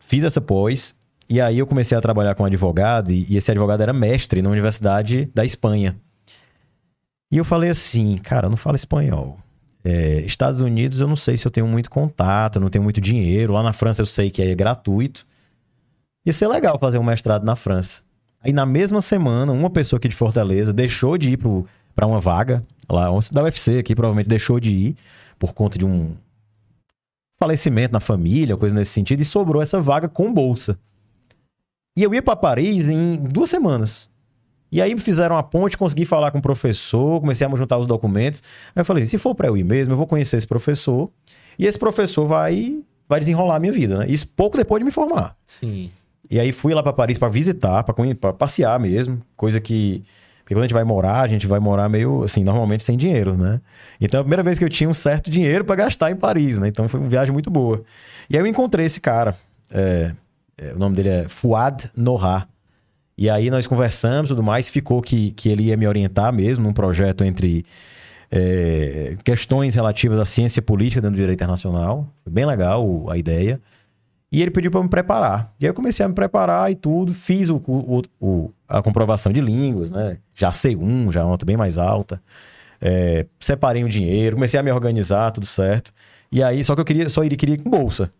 Fiz essa pós. E aí eu comecei a trabalhar com um advogado. E, e esse advogado era mestre na Universidade da Espanha. E eu falei assim, cara, eu não falo espanhol. É, Estados Unidos eu não sei se eu tenho muito contato, não tenho muito dinheiro. Lá na França eu sei que é gratuito. Ia ser legal fazer um mestrado na França. Aí na mesma semana, uma pessoa aqui de Fortaleza deixou de ir pro, pra uma vaga, lá da UFC aqui, provavelmente deixou de ir por conta de um falecimento na família, coisa nesse sentido, e sobrou essa vaga com bolsa. E eu ia pra Paris em duas semanas. E aí me fizeram a ponte, consegui falar com o professor, comecei a juntar os documentos. Aí eu falei, se for pra eu ir mesmo, eu vou conhecer esse professor. E esse professor vai vai desenrolar a minha vida, né? Isso pouco depois de me formar. Sim. E aí fui lá para Paris para visitar, para passear mesmo, coisa que porque quando a gente vai morar, a gente vai morar meio assim, normalmente sem dinheiro, né? Então é a primeira vez que eu tinha um certo dinheiro para gastar em Paris, né? Então foi uma viagem muito boa. E aí eu encontrei esse cara, é, é, o nome dele é Fuad Noha. E aí nós conversamos e tudo mais, ficou que, que ele ia me orientar mesmo num projeto entre é, questões relativas à ciência política dentro do direito internacional. Foi bem legal a ideia. E ele pediu para me preparar. E aí eu comecei a me preparar e tudo, fiz o, o, o a comprovação de línguas, né? Já C1, já uma nota bem mais alta. É, separei o dinheiro, comecei a me organizar, tudo certo. E aí, só que eu queria, só iria, queria ir com bolsa.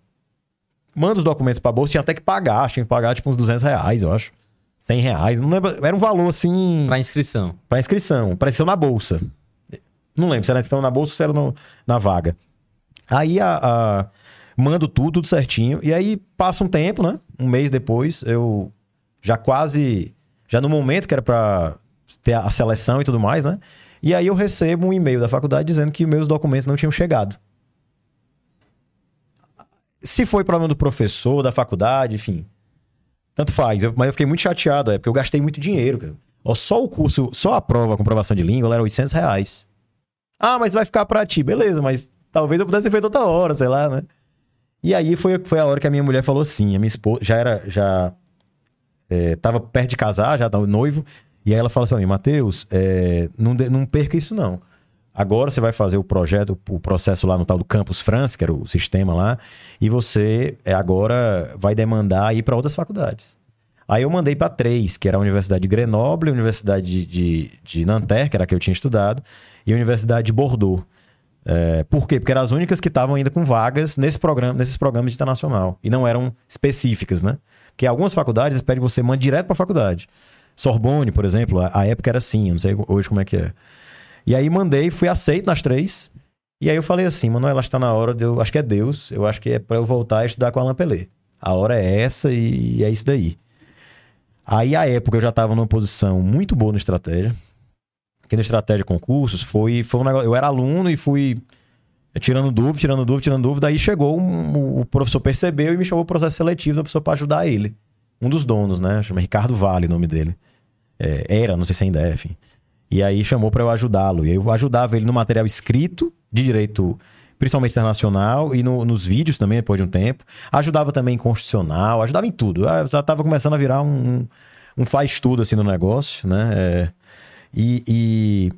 Manda os documentos pra bolsa, tinha até que pagar, tinha que pagar tipo uns 200 reais, eu acho. 100 reais, não lembro, era um valor assim... Pra inscrição. Pra inscrição, pra inscrição na bolsa. Não lembro se era inscrição na bolsa ou se era no, na vaga. Aí a, a mando tudo, tudo certinho. E aí passa um tempo, né? Um mês depois, eu já quase. Já no momento que era para ter a seleção e tudo mais, né? E aí eu recebo um e-mail da faculdade dizendo que meus documentos não tinham chegado. Se foi problema do professor, da faculdade, enfim. Tanto faz. Eu, mas eu fiquei muito chateado, é porque eu gastei muito dinheiro, cara. Ó, só o curso, só a prova, a comprovação de língua, era 800 reais. Ah, mas vai ficar pra ti. Beleza, mas talvez eu pudesse ter feito outra hora, sei lá, né? E aí foi, foi a hora que a minha mulher falou sim. A minha esposa já era. Já é, tava perto de casar, já tava noivo. E aí ela falou assim pra mim: Matheus, é, não, não perca isso não. Agora você vai fazer o projeto, o processo lá no tal do Campus France, que era o sistema lá, e você é, agora vai demandar ir para outras faculdades. Aí eu mandei para três, que era a Universidade de Grenoble, a Universidade de, de, de Nanterre, que era a que eu tinha estudado, e a Universidade de Bordeaux. É, por quê? Porque eram as únicas que estavam ainda com vagas nesse programa, nesses programas de internacional. E não eram específicas, né? Porque algumas faculdades pedem que você mande direto para a faculdade. Sorbonne, por exemplo, a, a, época era assim, não sei hoje como é que é. E aí mandei, fui aceito nas três. E aí eu falei assim, Manoel, acho que tá na hora de eu. Acho que é Deus, eu acho que é para eu voltar a estudar com a Alain Pelé. A hora é essa e é isso daí. Aí, a época, eu já estava numa posição muito boa na estratégia aqui na estratégia concursos, foi, foi um negócio. Eu era aluno e fui tirando dúvida, tirando dúvida, tirando dúvida. Aí chegou, um, o professor percebeu e me chamou o processo seletivo da pessoa para ajudar ele. Um dos donos, né? Chama Ricardo Vale o nome dele. É, era, não sei se ainda é, enfim. E aí chamou para eu ajudá-lo. E eu ajudava ele no material escrito de direito, principalmente internacional, e no, nos vídeos também, depois de um tempo. Ajudava também em constitucional, ajudava em tudo. Eu já estava começando a virar um, um, um faz-tudo assim no negócio, né? É, e, e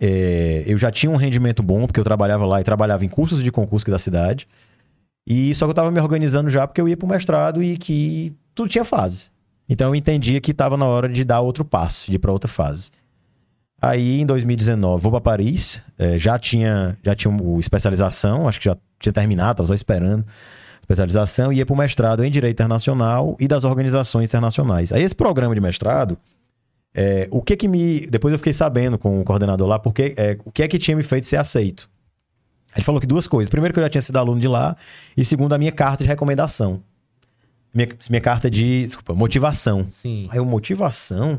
é, eu já tinha um rendimento bom, porque eu trabalhava lá e trabalhava em cursos de concurso da cidade. E só que eu estava me organizando já porque eu ia para o mestrado e que tudo tinha fase. Então eu entendia que estava na hora de dar outro passo, de ir para outra fase. Aí em 2019 vou para Paris, é, já tinha já tinha o especialização, acho que já tinha terminado, estava só esperando especialização e ia para o mestrado em Direito Internacional e das organizações internacionais. Aí esse programa de mestrado, é, o que que me. Depois eu fiquei sabendo com o coordenador lá, porque, é, o que é que tinha me feito ser aceito. Ele falou que duas coisas. Primeiro, que eu já tinha sido aluno de lá, e segundo, a minha carta de recomendação. Minha, minha carta de. Desculpa, motivação. Sim. Aí eu, motivação?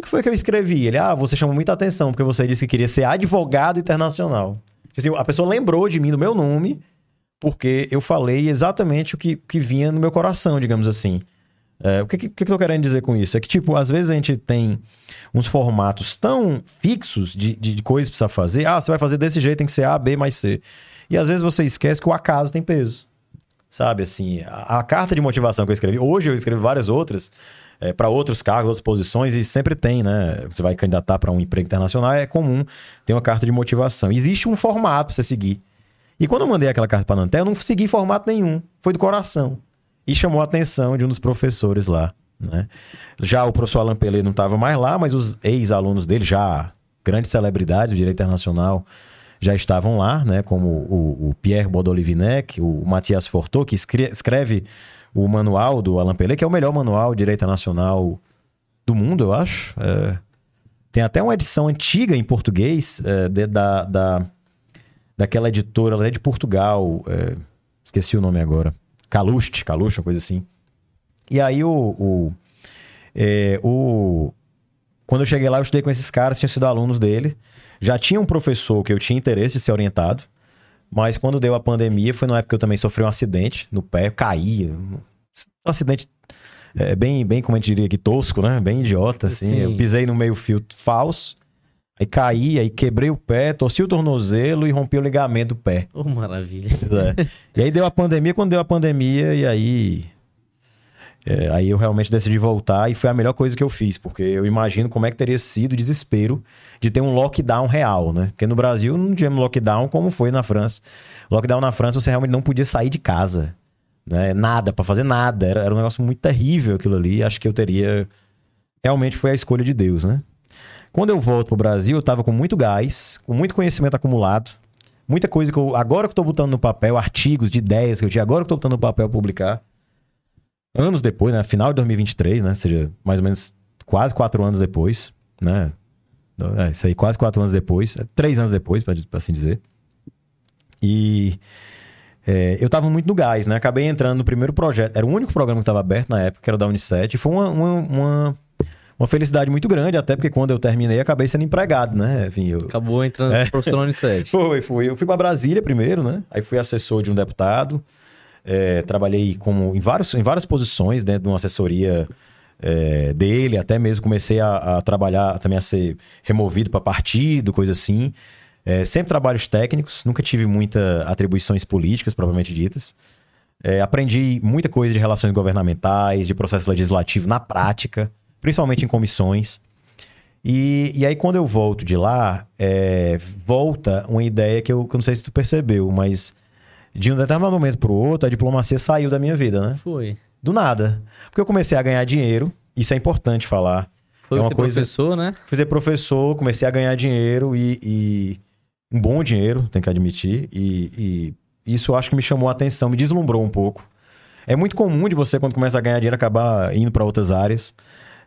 O que foi que eu escrevi? Ele, ah, você chamou muita atenção, porque você disse que queria ser advogado internacional. Assim, a pessoa lembrou de mim, do meu nome, porque eu falei exatamente o que, que vinha no meu coração, digamos assim. É, o que, que, que eu tô querendo dizer com isso? É que, tipo, às vezes a gente tem uns formatos tão fixos de, de, de coisas que precisa fazer. Ah, você vai fazer desse jeito, tem que ser A, B mais C. E às vezes você esquece que o acaso tem peso. Sabe, assim, a, a carta de motivação que eu escrevi, hoje eu escrevi várias outras, é, para outros cargos, outras posições, e sempre tem, né? Você vai candidatar para um emprego internacional, é comum ter uma carta de motivação. Existe um formato pra você seguir. E quando eu mandei aquela carta para a Nantel, eu não segui formato nenhum. Foi do coração e chamou a atenção de um dos professores lá. Né? Já o professor Alain Pelé não estava mais lá, mas os ex-alunos dele, já grandes celebridades do direito internacional, já estavam lá, né? como o, o Pierre Bodolivinec, o Mathias Fortot, que escreve o manual do Alain Pelé, que é o melhor manual de direito internacional do mundo, eu acho. É... Tem até uma edição antiga em português é, de, da, da, daquela editora lá de Portugal, é... esqueci o nome agora. Caluste, Caluste, uma coisa assim. E aí o, o, é, o. Quando eu cheguei lá, eu estudei com esses caras, tinham sido alunos dele. Já tinha um professor que eu tinha interesse de ser orientado. Mas quando deu a pandemia, foi numa época que eu também sofri um acidente no pé, eu caí. Um acidente é, bem, bem, como a gente diria aqui, tosco, né? Bem idiota, assim. Sim. Eu pisei no meio fio falso, aí caí, aí quebrei o pé, torci o tornozelo e rompi o ligamento do pé. Oh, maravilha. É. E aí deu a pandemia, quando deu a pandemia, e aí. É, aí eu realmente decidi voltar e foi a melhor coisa que eu fiz, porque eu imagino como é que teria sido o desespero de ter um lockdown real, né? Porque no Brasil não tivemos lockdown como foi na França. Lockdown na França você realmente não podia sair de casa, né? Nada, pra fazer nada. Era, era um negócio muito terrível aquilo ali. Acho que eu teria. Realmente foi a escolha de Deus, né? Quando eu volto pro Brasil, eu tava com muito gás, com muito conhecimento acumulado, muita coisa que eu. Agora que eu tô botando no papel, artigos de ideias que eu tinha, agora que eu tô botando no papel publicar. Anos depois, né? Final de 2023, né? Ou seja, mais ou menos quase quatro anos depois, né? É, isso aí, quase quatro anos depois, é, três anos depois, pra, pra assim dizer. E é, eu tava muito no gás, né? Acabei entrando no primeiro projeto. Era o único programa que estava aberto na época, que era da Unicef. E foi uma, uma, uma, uma felicidade muito grande, até porque quando eu terminei, acabei sendo empregado, né? Enfim, eu. Acabou entrando É. no profissional Unicef. Foi, fui. Eu fui para Brasília primeiro, né? Aí fui assessor de um deputado. É, trabalhei como em, vários, em várias posições dentro de uma assessoria é, dele. Até mesmo comecei a, a trabalhar, também a ser removido para partido, coisa assim. É, sempre trabalhos técnicos, nunca tive muitas atribuições políticas, propriamente ditas. É, aprendi muita coisa de relações governamentais, de processo legislativo na prática, principalmente em comissões. E, e aí, quando eu volto de lá, é, volta uma ideia que eu, que eu não sei se tu percebeu, mas de um determinado momento pro outro, a diplomacia saiu da minha vida, né? Foi. Do nada. Porque eu comecei a ganhar dinheiro, isso é importante falar. Foi É uma ser coisa- professor, né? Fui ser professor, comecei a ganhar dinheiro e, e um bom dinheiro, tem que admitir. E, e isso acho que me chamou a atenção, me deslumbrou um pouco. É muito comum de você, quando começa a ganhar dinheiro, acabar indo para outras áreas.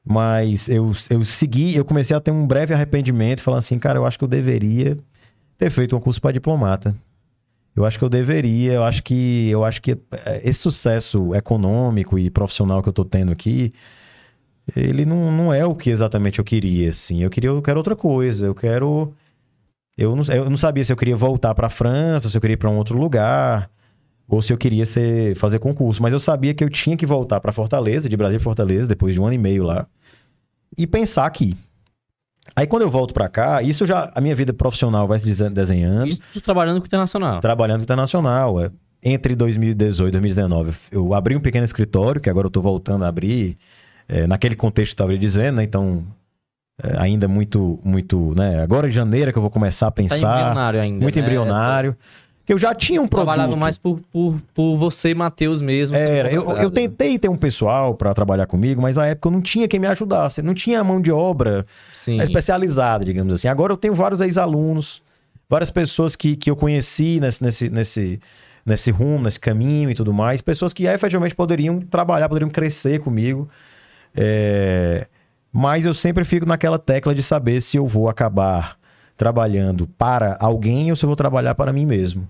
Mas eu, eu segui, eu comecei a ter um breve arrependimento, falando assim, cara, eu acho que eu deveria ter feito um curso para diplomata. Eu acho que eu deveria, eu acho que eu acho que eh, esse sucesso econômico e profissional que eu tô tendo aqui, ele não, não é o que exatamente eu queria, assim. Eu queria, eu quero outra coisa. Eu quero. Eu não, eu não sabia se eu queria voltar para a França, se eu queria ir para um outro lugar, ou se eu queria ser, fazer concurso. Mas eu sabia que eu tinha que voltar para Fortaleza, de Brasília para Fortaleza, depois de um ano e meio lá, e pensar aqui. Aí quando eu volto para cá, isso já a minha vida profissional vai se desen- desenhando Isso trabalhando com internacional. trabalhando internacional. é. Entre 2018 e 2019, eu abri um pequeno escritório, que agora eu estou voltando a abrir, é, naquele contexto que eu estava dizendo, né? Então, é, ainda muito, muito, né? Agora em janeiro é que eu vou começar a Tá pensar. embrionário ainda. muito né? embrionário. Que eu já tinha um produto. Trabalhava mais por, por, por você e Matheus mesmo. Era, eu, eu tentei ter um pessoal para trabalhar comigo, mas na época eu não tinha quem me ajudasse, não tinha mão de obra Sim. especializada, digamos assim. Agora eu tenho vários ex-alunos, várias pessoas que, que eu conheci nesse, nesse, nesse, nesse rumo, nesse caminho e tudo mais, pessoas que efetivamente poderiam trabalhar, poderiam crescer comigo. É, Mas eu sempre fico naquela tecla de saber se eu vou acabar trabalhando para alguém ou se eu vou trabalhar para mim mesmo.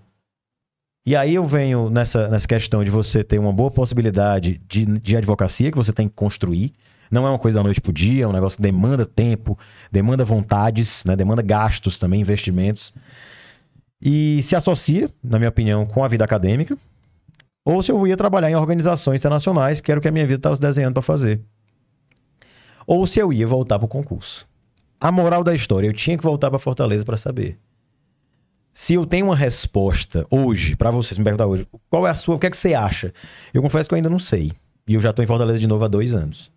E aí eu venho nessa, nessa questão de você ter uma boa possibilidade de, de advocacia que você tem que construir. Não é uma coisa da noite pro dia, é um negócio que demanda tempo, demanda vontades, né? demanda gastos também, investimentos. E se associa, na minha opinião, com a vida acadêmica. Ou se eu ia trabalhar em organizações internacionais, que era o que a minha vida estava se desenhando para fazer. Ou se eu ia voltar para o concurso. A moral da história, eu tinha que voltar para Fortaleza para saber. Se eu tenho uma resposta hoje, para vocês me perguntar hoje, qual é a sua, o que é que você acha? Eu confesso que eu ainda não sei. E eu já estou em Fortaleza de novo há dois anos.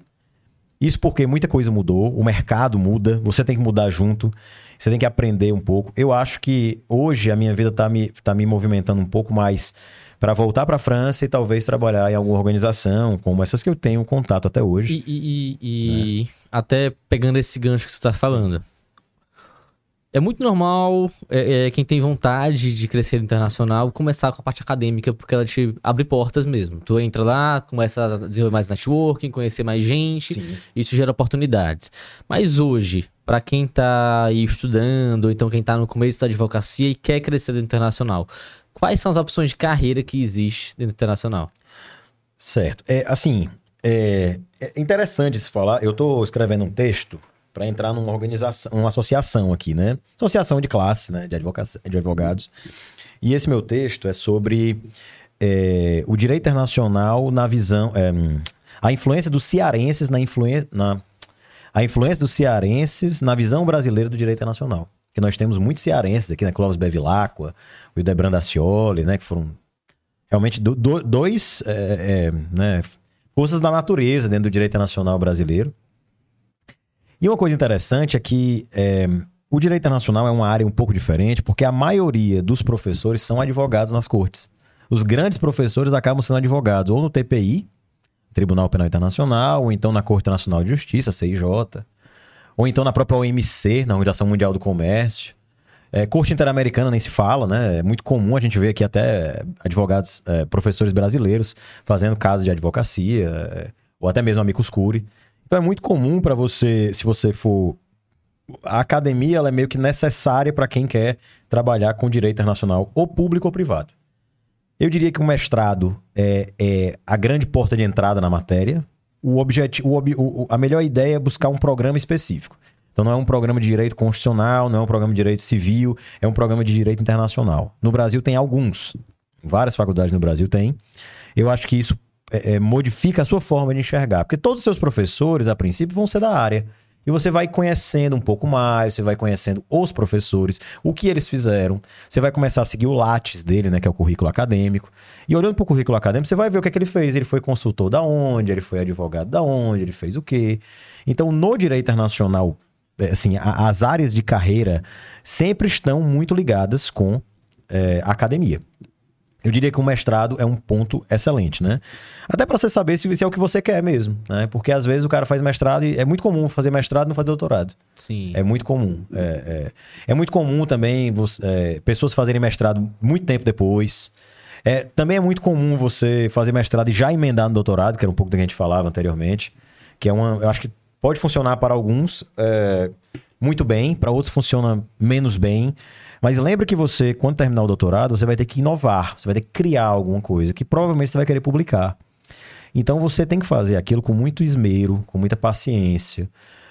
Isso porque muita coisa mudou, o mercado muda, você tem que mudar junto, você tem que aprender um pouco. Eu acho que hoje a minha vida está me, tá me movimentando um pouco mais para voltar para a França e talvez trabalhar em alguma organização, como essas que eu tenho contato até hoje. E, e- e- e até pegando esse gancho que tu tá falando. É muito normal é, é, quem tem vontade de crescer internacional começar com a parte acadêmica, porque ela te abre portas mesmo. Tu entra lá, começa a desenvolver mais networking, conhecer mais gente, Sim. isso gera oportunidades. Mas hoje, para quem tá aí estudando, ou então quem tá no começo da advocacia e quer crescer dentro internacional, quais são as opções de carreira que existe dentro internacional? Certo. É, assim, é, é interessante se falar. Eu estou escrevendo um texto para entrar numa organização, uma associação aqui, né? Associação de classe, né? De, de advogados. E esse meu texto é sobre é, o direito internacional na visão. É, a influência dos cearenses na influência. Na, a influência dos cearenses na visão brasileira do direito internacional. Que nós temos muitos cearenses aqui, né? Clóvis Bevilacqua, o Idebrand Dacioli, né? Que foram realmente do, do, dois é, é, né? Forças da natureza dentro do direito internacional brasileiro. E uma coisa interessante é que é, o direito internacional é uma área um pouco diferente, porque a maioria dos professores são advogados nas cortes. Os grandes professores acabam sendo advogados ou no TPI, Tribunal Penal Internacional, ou então na Corte Nacional de Justiça, CIJ, ou então na própria OMC, na Organização Mundial do Comércio. É, Corte Interamericana nem se fala, né? É muito comum a gente ver aqui até advogados, é, professores brasileiros fazendo casos de advocacia, é, ou até mesmo amicus curi. Então é muito comum para você, se você for a academia ela é meio que necessária para quem quer trabalhar com direito internacional, ou público ou privado. Eu diria que o mestrado é, é a grande porta de entrada na matéria. O objetivo, a melhor ideia é buscar um programa específico. Então não é um programa de direito constitucional, não é um programa de direito civil, é um programa de direito internacional. No Brasil tem alguns, várias faculdades no Brasil tem. Eu acho que isso é, é, modifica a sua forma de enxergar, porque todos os seus professores, a princípio, vão ser da área. E você vai conhecendo um pouco mais, você vai conhecendo os professores, o que eles fizeram. Você vai começar a seguir o Lattes dele, né, que é o currículo acadêmico. E olhando para o currículo acadêmico, você vai ver o que é que ele fez. Ele foi consultor da onde, ele foi advogado da onde, ele fez o quê. Então, no direito internacional, assim, a, as áreas de carreira sempre estão muito ligadas com é, a academia. Eu diria que o mestrado é um ponto excelente, né? Até para você saber se, é o que você quer mesmo, né? Porque às vezes o cara faz mestrado e é muito comum fazer mestrado e não fazer doutorado. Sim. É muito comum. É, é, é muito comum também você, é, pessoas fazerem mestrado muito tempo depois. É, também é muito comum você fazer mestrado e já emendar no doutorado, que era um pouco do que a gente falava anteriormente. Que é uma. Eu acho que pode funcionar para alguns é, muito bem, para outros funciona menos bem. Mas lembre que você, quando terminar o doutorado, você vai ter que inovar, você vai ter que criar alguma coisa que provavelmente você vai querer publicar. Então você tem que fazer aquilo com muito esmero, com muita paciência.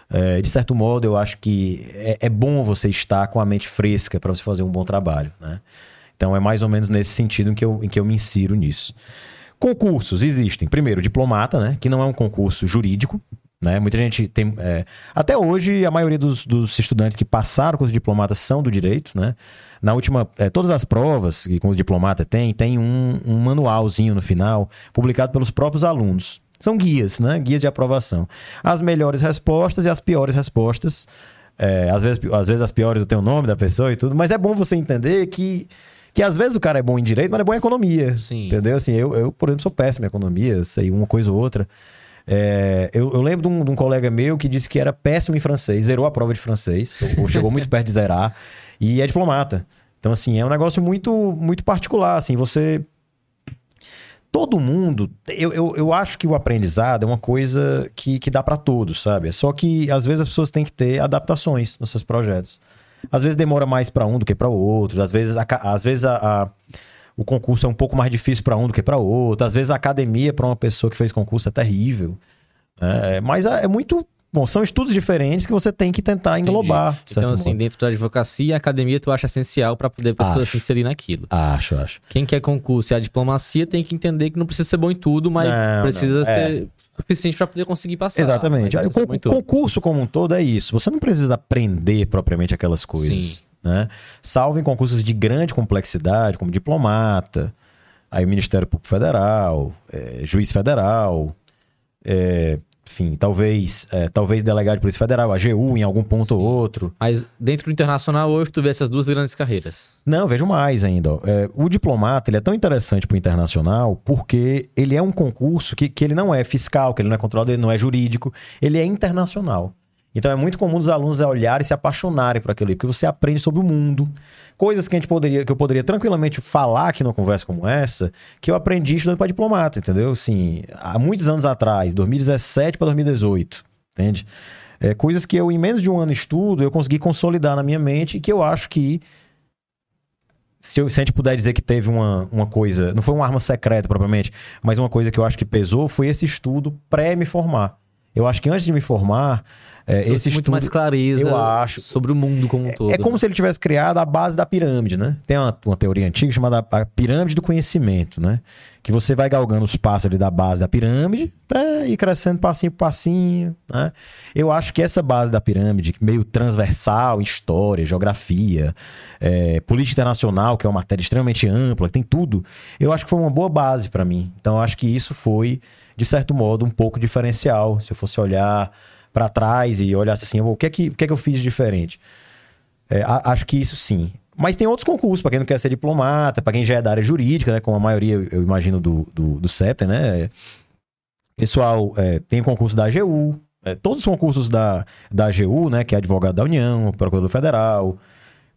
É, de certo modo, eu acho que é, é bom você estar com a mente fresca para você fazer um bom trabalho. Né? Então é mais ou menos nesse sentido em que eu, em que eu me insiro nisso. Concursos existem. Primeiro, diplomata, né? que não é um concurso jurídico, né? Muita gente tem. É... Até hoje, a maioria dos, dos, estudantes que passaram com os diplomatas são do direito. Né? Na última. É, todas as provas que com o diplomata tem, tem um, um manualzinho no final, publicado pelos próprios alunos. São guias, né? Guias de aprovação. As melhores respostas e as piores respostas. É, às, vezes, às vezes as piores eu tenho o nome da pessoa e tudo, mas é bom você entender que que às vezes o cara é bom em direito, mas é bom em economia. Sim. Entendeu? Assim, eu, eu, por exemplo, sou péssimo em economia, sei uma coisa ou outra. É, eu, eu, lembro de um, de um, colega meu que disse que era péssimo em francês, zerou a prova de francês, ou chegou muito perto de zerar, e é diplomata. Então, assim, é um negócio muito, muito particular, assim, você... Todo mundo, eu, eu, eu acho que o aprendizado é uma coisa que, que dá para todos, sabe? Só que, às vezes, as pessoas têm que ter adaptações nos seus projetos. Às vezes demora mais para um do que para o outro, às vezes, a, às vezes a, a o concurso é um pouco mais difícil para um do que para outro. Às vezes a academia para uma pessoa que fez concurso é terrível. É, mas é, é muito Bom, são estudos diferentes que você tem que tentar englobar. Então, assim, modo. dentro da advocacia, a academia tu acha essencial para poder a pessoa acho. se inserir naquilo. Acho, acho. Quem quer concurso e a diplomacia tem que entender que não precisa ser bom em tudo, mas não, precisa não. ser é. suficiente para poder conseguir passar. Exatamente. O concurso como um todo é isso. Você não precisa aprender propriamente aquelas coisas. Sim né? Salvo em concursos de grande complexidade, como diplomata, aí Ministério Público Federal, é, juiz federal, é, enfim, talvez, é, talvez delegado de Polícia Federal, AGU em algum ponto Sim. ou outro. Mas dentro do internacional hoje tu vê essas duas grandes carreiras? Não, vejo mais ainda. É, o diplomata ele é tão interessante para o internacional porque ele é um concurso que, que ele não é fiscal, que ele não é controlado, ele não é jurídico, ele é internacional. Então é muito comum os alunos olharem e se apaixonarem por aquilo, porque você aprende sobre o mundo. Coisas que a gente poderia, que eu poderia tranquilamente falar aqui numa conversa como essa, que eu aprendi estudando para diplomata, entendeu? Assim, há muitos anos atrás, 2017 para 2018, entende? É, coisas que eu, em menos de um ano de estudo, eu consegui consolidar na minha mente e que eu acho que se, eu, se, a gente puder dizer que teve uma, uma coisa, não foi uma arma secreta propriamente, mas uma coisa que eu acho que pesou foi esse estudo pré-me formar. Eu acho que antes de me formar, é, esse muito estudo, mais clareza eu acho, sobre o mundo como um todo. É, é como né? se ele tivesse criado a base da pirâmide, né? Tem uma, uma teoria antiga chamada a pirâmide do conhecimento, né? Que você vai galgando os passos ali da base da pirâmide até ir crescendo passinho por passinho, né? Eu acho que essa base da pirâmide, meio transversal, história, geografia, é, política internacional, que é uma matéria extremamente ampla, tem tudo, eu acho que foi uma boa base para mim. Então, eu acho que isso foi, de certo modo, um pouco diferencial. Se eu fosse olhar para trás e olhasse assim, o que é que, o que, é que eu fiz de diferente? É, acho que isso sim. Mas tem outros concursos, para quem não quer ser diplomata, para quem já é da área jurídica, né? Como a maioria, eu imagino, do, do, do né? Pessoal, é, tem concurso da AGU, é, todos os concursos da, da AGU, né? Que é advogado da União, procurador federal,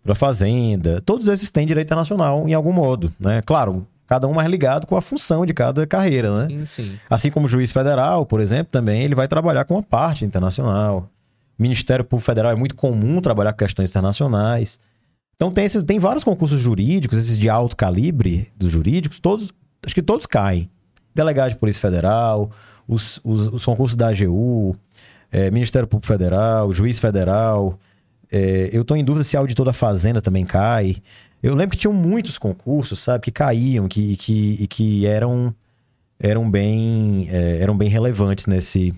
da Fazenda, todos esses têm direito internacional em algum modo, né? Claro, cada um mais ligado com a função de cada carreira, né? Sim, sim. Assim como o juiz federal, por exemplo, também ele vai trabalhar com uma parte internacional. Ministério Público Federal é muito comum trabalhar com questões internacionais. Então tem esses, tem vários concursos jurídicos, esses de alto calibre dos jurídicos, todos, acho que todos caem. Delegado de Polícia Federal, os, os, os concursos da AGU, é, Ministério Público Federal, Juiz Federal. É, eu estou em dúvida se auditor da Fazenda também cai. Eu lembro que tinham muitos concursos, sabe, que caíam que, que, e que eram, eram, bem, é, eram bem relevantes nesse,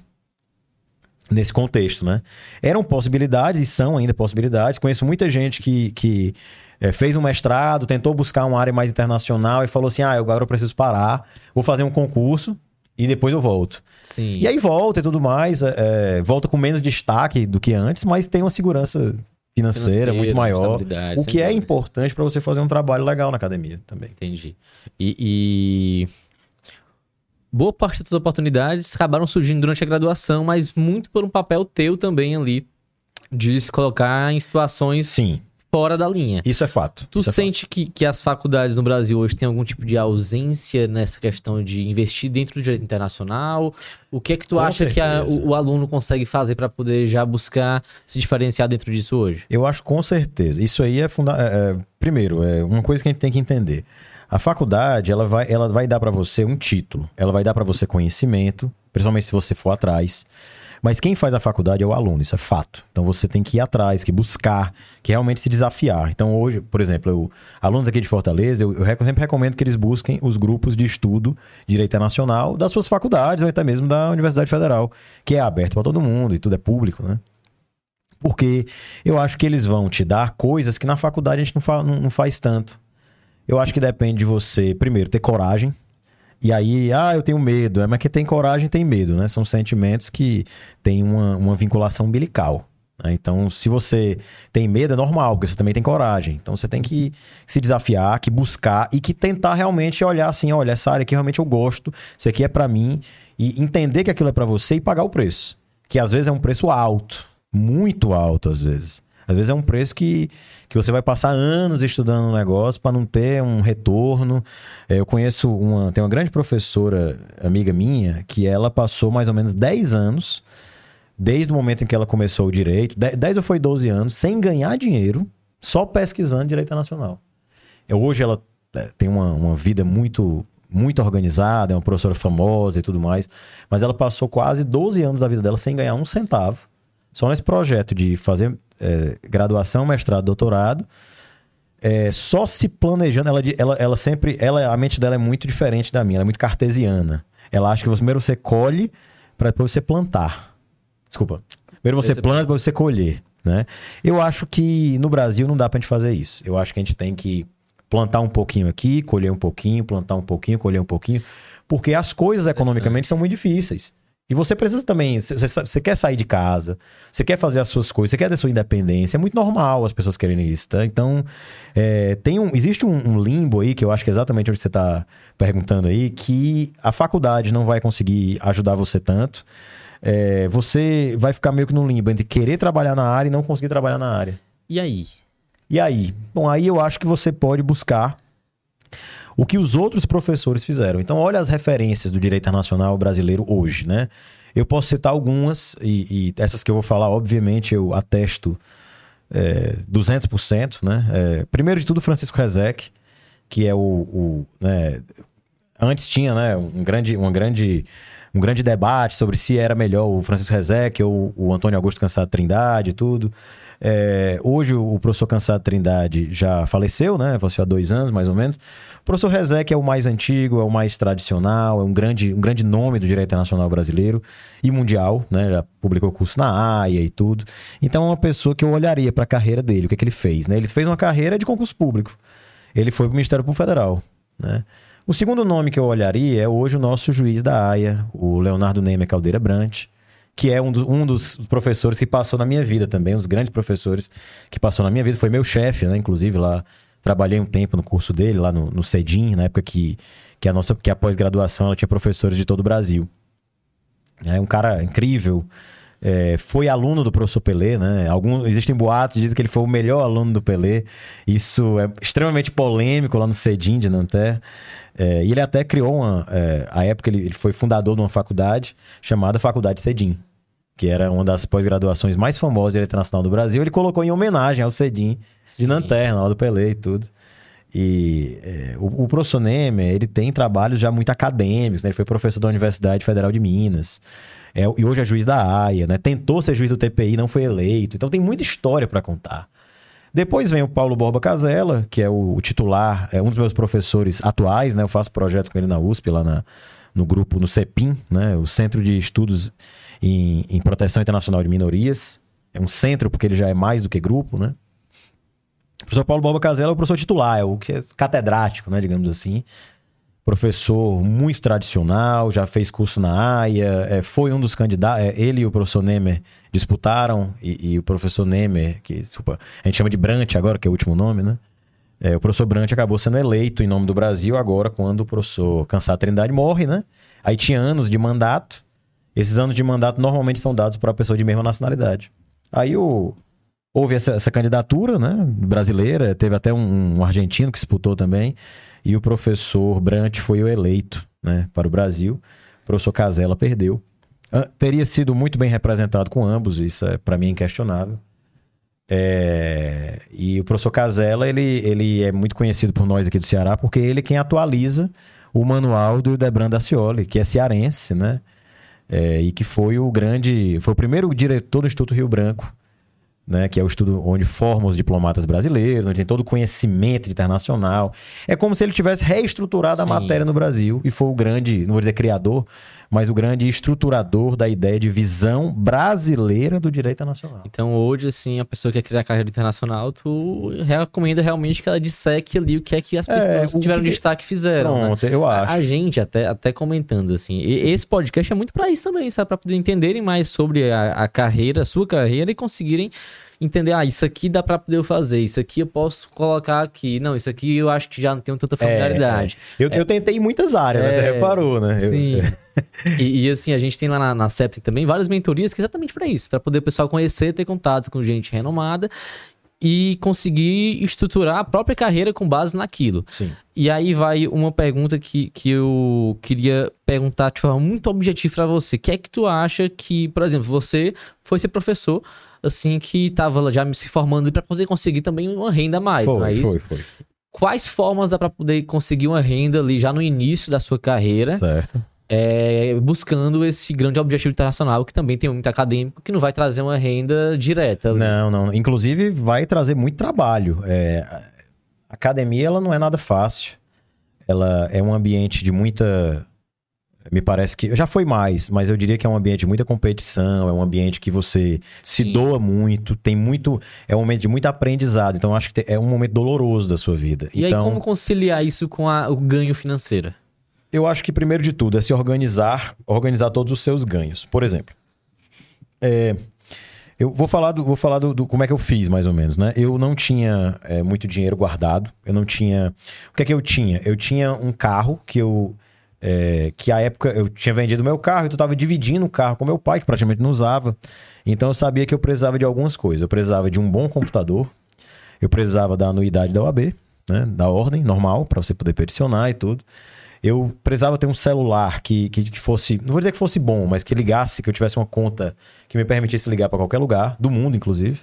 nesse contexto, né? Eram possibilidades e são ainda possibilidades. Conheço muita gente que, que é, fez um mestrado, tentou buscar uma área mais internacional e falou assim: ah, agora eu preciso parar, vou fazer um concurso e depois eu volto. Sim. E aí volta e tudo mais, é, é volta com menos destaque do que antes, mas tem uma segurança financeira, muito maior. O que é importante para você fazer um trabalho legal na academia também. Entendi. E, e, boa parte das oportunidades acabaram surgindo durante a graduação, mas muito por um papel teu também ali de se colocar em situações Sim fora da linha. Isso é fato. Tu Isso é sente é fato. Que, que as faculdades no Brasil hoje têm algum tipo de ausência nessa questão de investir dentro do direito internacional? O que é que tu Com acha certeza. que a, o, o, aluno consegue fazer para poder já buscar se diferenciar dentro disso hoje? Eu acho com certeza. Isso aí é, funda é, é primeiro, é uma coisa que a gente tem que entender. A faculdade, ela vai, ela vai dar para você um título, ela vai dar para você conhecimento, principalmente se você for atrás. Mas quem faz a faculdade é o aluno, isso é fato. Então você tem que ir atrás, que buscar, que realmente se desafiar. Então hoje, por exemplo, eu, alunos aqui de Fortaleza, eu, eu sempre recomendo que eles busquem os grupos de estudo de Direito Internacional das suas faculdades, ou até mesmo da Universidade Federal, que é aberto para todo mundo e tudo é público, né? Porque eu acho que eles vão te dar coisas que na faculdade a gente não, fa não, não faz tanto. Eu acho que depende de você, primeiro, ter coragem e aí, ah, eu tenho medo. É, mas que tem coragem tem medo, né? São sentimentos que têm uma, uma vinculação umbilical. Né? Então, se você tem medo, é normal, porque você também tem coragem. Então, você tem que se desafiar, que buscar e que tentar realmente olhar assim: olha, essa área aqui realmente eu gosto, isso aqui é para mim. E entender que aquilo é para você e pagar o preço. Que às vezes é um preço alto, muito alto às vezes. Às vezes é um preço que, que você vai passar anos estudando um negócio para não ter um retorno. É, eu conheço uma. Tem uma grande professora, amiga minha, que ela passou mais ou menos 10 anos, desde o momento em que ela começou o direito, 10 ou foi 12 anos, sem ganhar dinheiro, só pesquisando direito nacional. É, hoje ela é, tem uma, uma vida muito muito organizada, é uma professora famosa e tudo mais, mas ela passou quase 12 anos da vida dela sem ganhar um centavo, só nesse projeto de fazer é, graduação, mestrado, doutorado, é, só se planejando. Ela, ela, ela sempre. Ela, a mente dela é muito diferente da minha, ela é muito cartesiana. Ela acha que primeiro você colhe para depois você plantar. Desculpa. Primeiro você planta para você colher. Né? Eu acho que no Brasil não dá pra gente fazer isso. Eu acho que a gente tem que plantar um pouquinho aqui, colher um pouquinho, plantar um pouquinho, colher um pouquinho, porque as coisas economicamente são muito difíceis. E você precisa também, você, você, quer sair de casa, você quer fazer as suas coisas, você quer ter sua independência. É muito normal as pessoas quererem isso, tá? Então, é, tem um, existe um, um, limbo aí, que eu acho que é exatamente onde você está perguntando aí, que a faculdade não vai conseguir ajudar você tanto. É, você vai ficar meio que num limbo entre querer trabalhar na área e não conseguir trabalhar na área. E aí? E aí? Bom, aí eu acho que você pode buscar o que os outros professores fizeram. Então, olha as referências do direito internacional brasileiro hoje, né? Eu posso citar algumas, e, e essas que eu vou falar, obviamente, eu atesto é, 200%, né? É, primeiro de tudo, Francisco Rezec, que é o... o né? Antes tinha né, um grande, uma grande um grande debate sobre se era melhor o Francisco Rezec ou o Antônio Augusto Cansado Trindade e tudo. É, hoje o professor Cansado Trindade já faleceu, né? Faleceu há dois anos, mais ou menos. O professor Rezec é o mais antigo, é o mais tradicional, é um grande, um grande nome do direito internacional brasileiro e mundial, né? Já publicou curso na AIA e tudo. Então é uma pessoa que eu olharia para a carreira dele, o que, é que ele fez, né? Ele fez uma carreira de concurso público. Ele foi para o Ministério Público Federal, né? O segundo nome que eu olharia é hoje o nosso juiz da AIA, o Leonardo Neymer Caldeira Brant, que é um, do, um, dos professores que passou na minha vida também, um dos grandes professores que passou na minha vida, foi meu chefe, né? Inclusive lá Trabalhei um tempo no curso dele, lá no, no CEDIM, na época que, que a nossa que a pós-graduação ela tinha professores de todo o Brasil. É um cara incrível. É, foi aluno do professor Pelé, né? Alguns, existem boatos dizem que ele foi o melhor aluno do Pelé. Isso é extremamente polêmico lá no CEDIM de Nanterre. É, e ele até criou uma. É, a época ele, ele foi fundador de uma faculdade chamada Faculdade CEDIM que era uma das pós-graduações mais famosas de Direito Internacional do Brasil, ele colocou em homenagem ao Cedim de Nanterre, na hora do Pelé e tudo. E é, o, o professor Nemer, ele tem trabalhos já muito acadêmicos, né? Ele foi professor da Universidade Federal de Minas. É, e hoje é juiz da AIA, né? Tentou ser juiz do TPI, não foi eleito. Então tem muita história para contar. Depois vem o Paulo Borba Casella, que é o, o, titular, é um dos meus professores atuais, né? Eu faço projetos com ele na USP, lá na, no grupo, no CEPIM, né? O Centro de Estudos em, em proteção internacional de minorias. É um centro, porque ele já é mais do que grupo, né? O professor Paulo Boba Casella é o professor titular, é o que é catedrático, né, digamos assim. Professor muito tradicional, já fez curso na AIA, é, foi um dos candidatos. É, ele e o professor Nemer disputaram, e, e, o professor Nemer, que desculpa, a gente chama de Brant agora, que é o último nome, né? É, o professor Brant acabou sendo eleito em nome do Brasil agora, quando o professor Cansado Trindade morre, né? Aí tinha anos de mandato, esses anos de mandato normalmente são dados para a pessoa de mesma nacionalidade. Aí o, houve essa, essa, candidatura né, brasileira, teve até um, um, argentino que disputou também, e o professor Brant foi o eleito né, para o Brasil. O professor Casella perdeu. teria sido muito bem representado com ambos, isso é para mim inquestionável. É, e o professor Casella, ele, ele é muito conhecido por nós aqui do Ceará, porque ele é quem atualiza o manual do Debran Dacioli, que é cearense, né? É, e que foi o grande. Foi o primeiro diretor do Instituto Rio Branco, né, que é o estudo onde formam os diplomatas brasileiros, onde tem todo o conhecimento internacional. É como se ele tivesse reestruturado Sim. a matéria no Brasil e foi o grande, não vou dizer criador, mas o grande estruturador da ideia de visão brasileira do direito internacional. Então, hoje, assim, a pessoa que quer criar carreira internacional, tu recomenda realmente que ela disseque ali o que é que as é, pessoas é, que tiveram que... destaque fizeram. Né? Pronto, né? eu acho. A, a, gente, até, até comentando, assim, e, esse podcast é muito para isso também, sabe? Para poder entenderem mais sobre a, a carreira, a sua carreira e conseguirem entender, ah, isso aqui dá para poder fazer, isso aqui eu posso colocar aqui. Não, isso aqui eu acho que já não tenho tanta familiaridade. É, é. Eu, é, eu tentei em muitas áreas, é, você reparou, né? Sim. Eu... e, e, assim, a gente tem lá na, na também várias mentorias que é exatamente para isso, para poder o pessoal conhecer, ter contatos com gente renomada e conseguir estruturar a própria carreira com base naquilo. Sim. E aí vai uma pergunta que, que eu queria perguntar de forma muito objetiva para você. O que é que tu acha que, por exemplo, você foi ser professor, assim, que estava já se formando para poder conseguir também uma renda a mais, foi, não é isso? Foi, foi. Quais formas dá para poder conseguir uma renda ali já no início da sua carreira? Certo. É, buscando esse grande objetivo internacional que também tem muito acadêmico que não vai trazer uma renda direta. Não, não. Inclusive vai trazer muito trabalho. É, a academia ela não é nada fácil. Ela é um ambiente de muita me parece que já foi mais, mas eu diria que é um ambiente de muita competição, é um ambiente que você se Sim. doa muito, tem muito, é um momento de muito aprendizado. Então acho que é um momento doloroso da sua vida. E então, aí como conciliar isso com a, o ganho financeiro? Eu acho que primeiro de tudo é se organizar, organizar todos os seus ganhos. Por exemplo, é, eu vou falar, do, vou falar do, do, como é que eu fiz, mais ou menos, né? Eu não tinha é, muito dinheiro guardado. Eu não tinha. O que é que eu tinha? Eu tinha um carro que eu é, que a época eu tinha vendido meu carro, então eu estava dividindo o carro com meu pai, que praticamente não usava. Então eu sabia que eu precisava de algumas coisas. Eu precisava de um bom computador, eu precisava da anuidade da OAB, né, da ordem normal, para você poder peticionar e tudo. Eu precisava ter um celular que, que, que, fosse, não vou dizer que fosse bom, mas que ligasse, que eu tivesse uma conta que me permitisse ligar para qualquer lugar, do mundo inclusive.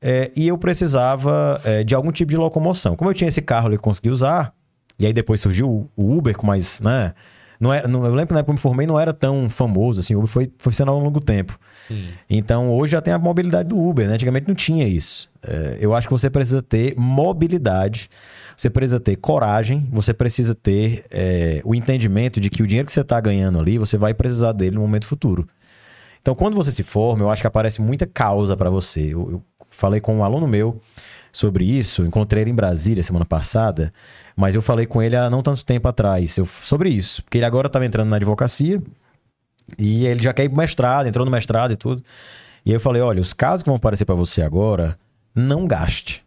É, e eu precisava é, de algum tipo de locomoção. Como eu tinha esse carro que eu consegui usar, e aí depois surgiu o Uber com mais, né? Não era, não, eu lembro que na época que eu me formei não era tão famoso, assim, o Uber foi, foi sendo ao longo do tempo. Sim. Então hoje já tem a mobilidade do Uber, né? Antigamente não tinha isso. É, eu acho que você precisa ter mobilidade, você precisa ter coragem, você precisa ter é, o entendimento de que o dinheiro que você está ganhando ali, você vai precisar dele no momento futuro. Então, quando você se forma, eu acho que aparece muita causa para você. Eu, eu, falei com um aluno meu sobre isso, encontrei ele em Brasília semana passada, mas eu falei com ele há não tanto tempo atrás eu, sobre isso, porque ele agora estava entrando na advocacia e ele já quer ir pro mestrado, entrou no mestrado e tudo. E eu falei: olha, os casos que vão aparecer para você agora, não gaste.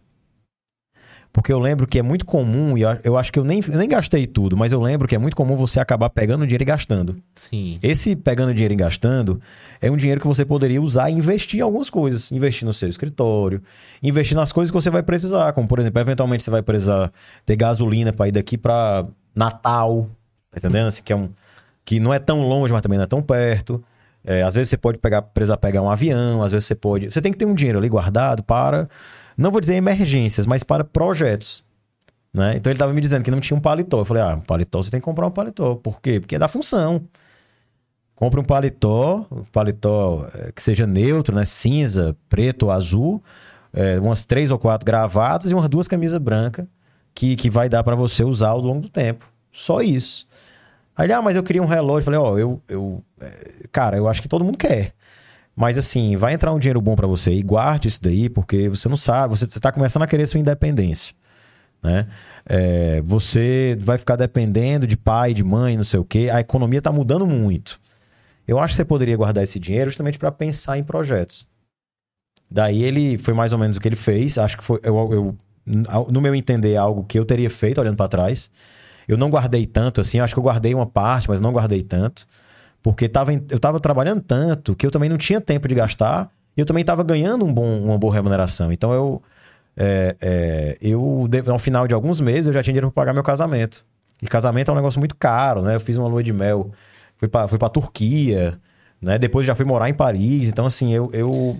Porque eu lembro que é muito comum, e eu acho que eu nem, eu nem gastei tudo, mas eu lembro que é muito comum você acabar pegando dinheiro e gastando. Sim. Esse pegando dinheiro e gastando é um dinheiro que você poderia usar e investir em algumas coisas. Investir no seu escritório, investir nas coisas que você vai precisar. Como, por exemplo, eventualmente você vai precisar ter gasolina para ir daqui para Natal. Tá entendendo? Assim, que, é um, que não é tão longe, mas também não é tão perto. É, às vezes você pode pegar, precisar pegar um avião, às vezes você pode. Você tem que ter um dinheiro ali guardado para não vou dizer emergências, mas para projetos. Né? Então ele estava me dizendo que não tinha um paletó. Eu falei, ah, um paletó, você tem que comprar um paletó. Por quê? Porque é da função. Compre um paletó, um paletó é, que seja neutro, né? Cinza, preto azul, é, umas três ou quatro gravatas e umas duas camisas brancas que, que vai dar para você usar ao longo do tempo. Só isso. Aí ele, ah, mas eu queria um relógio. Eu falei, ó, oh, eu, eu. É, cara, eu acho que todo mundo quer. Mas assim, vai entrar um dinheiro bom para você e guarde isso daí, porque você não sabe, você está começando a querer sua independência. Né? É, você vai ficar dependendo de pai, de mãe, não sei o quê. A economia está mudando muito. Eu acho que você poderia guardar esse dinheiro justamente para pensar em projetos. Daí ele foi mais ou menos o que ele fez. Acho que foi, eu, eu no meu entender, algo que eu teria feito olhando para trás. Eu não guardei tanto assim. Acho que eu guardei uma parte, mas não guardei tanto. Porque tava, eu estava trabalhando tanto que eu também não tinha tempo de gastar e eu também estava ganhando um bom, uma boa remuneração. Então eu, é, é, eu, ao final de alguns meses, eu já tinha dinheiro para pagar meu casamento. E casamento é um negócio muito caro, né? Eu fiz uma lua de mel, fui para fui Turquia, né? Depois já fui morar em Paris. Então, assim, eu, eu,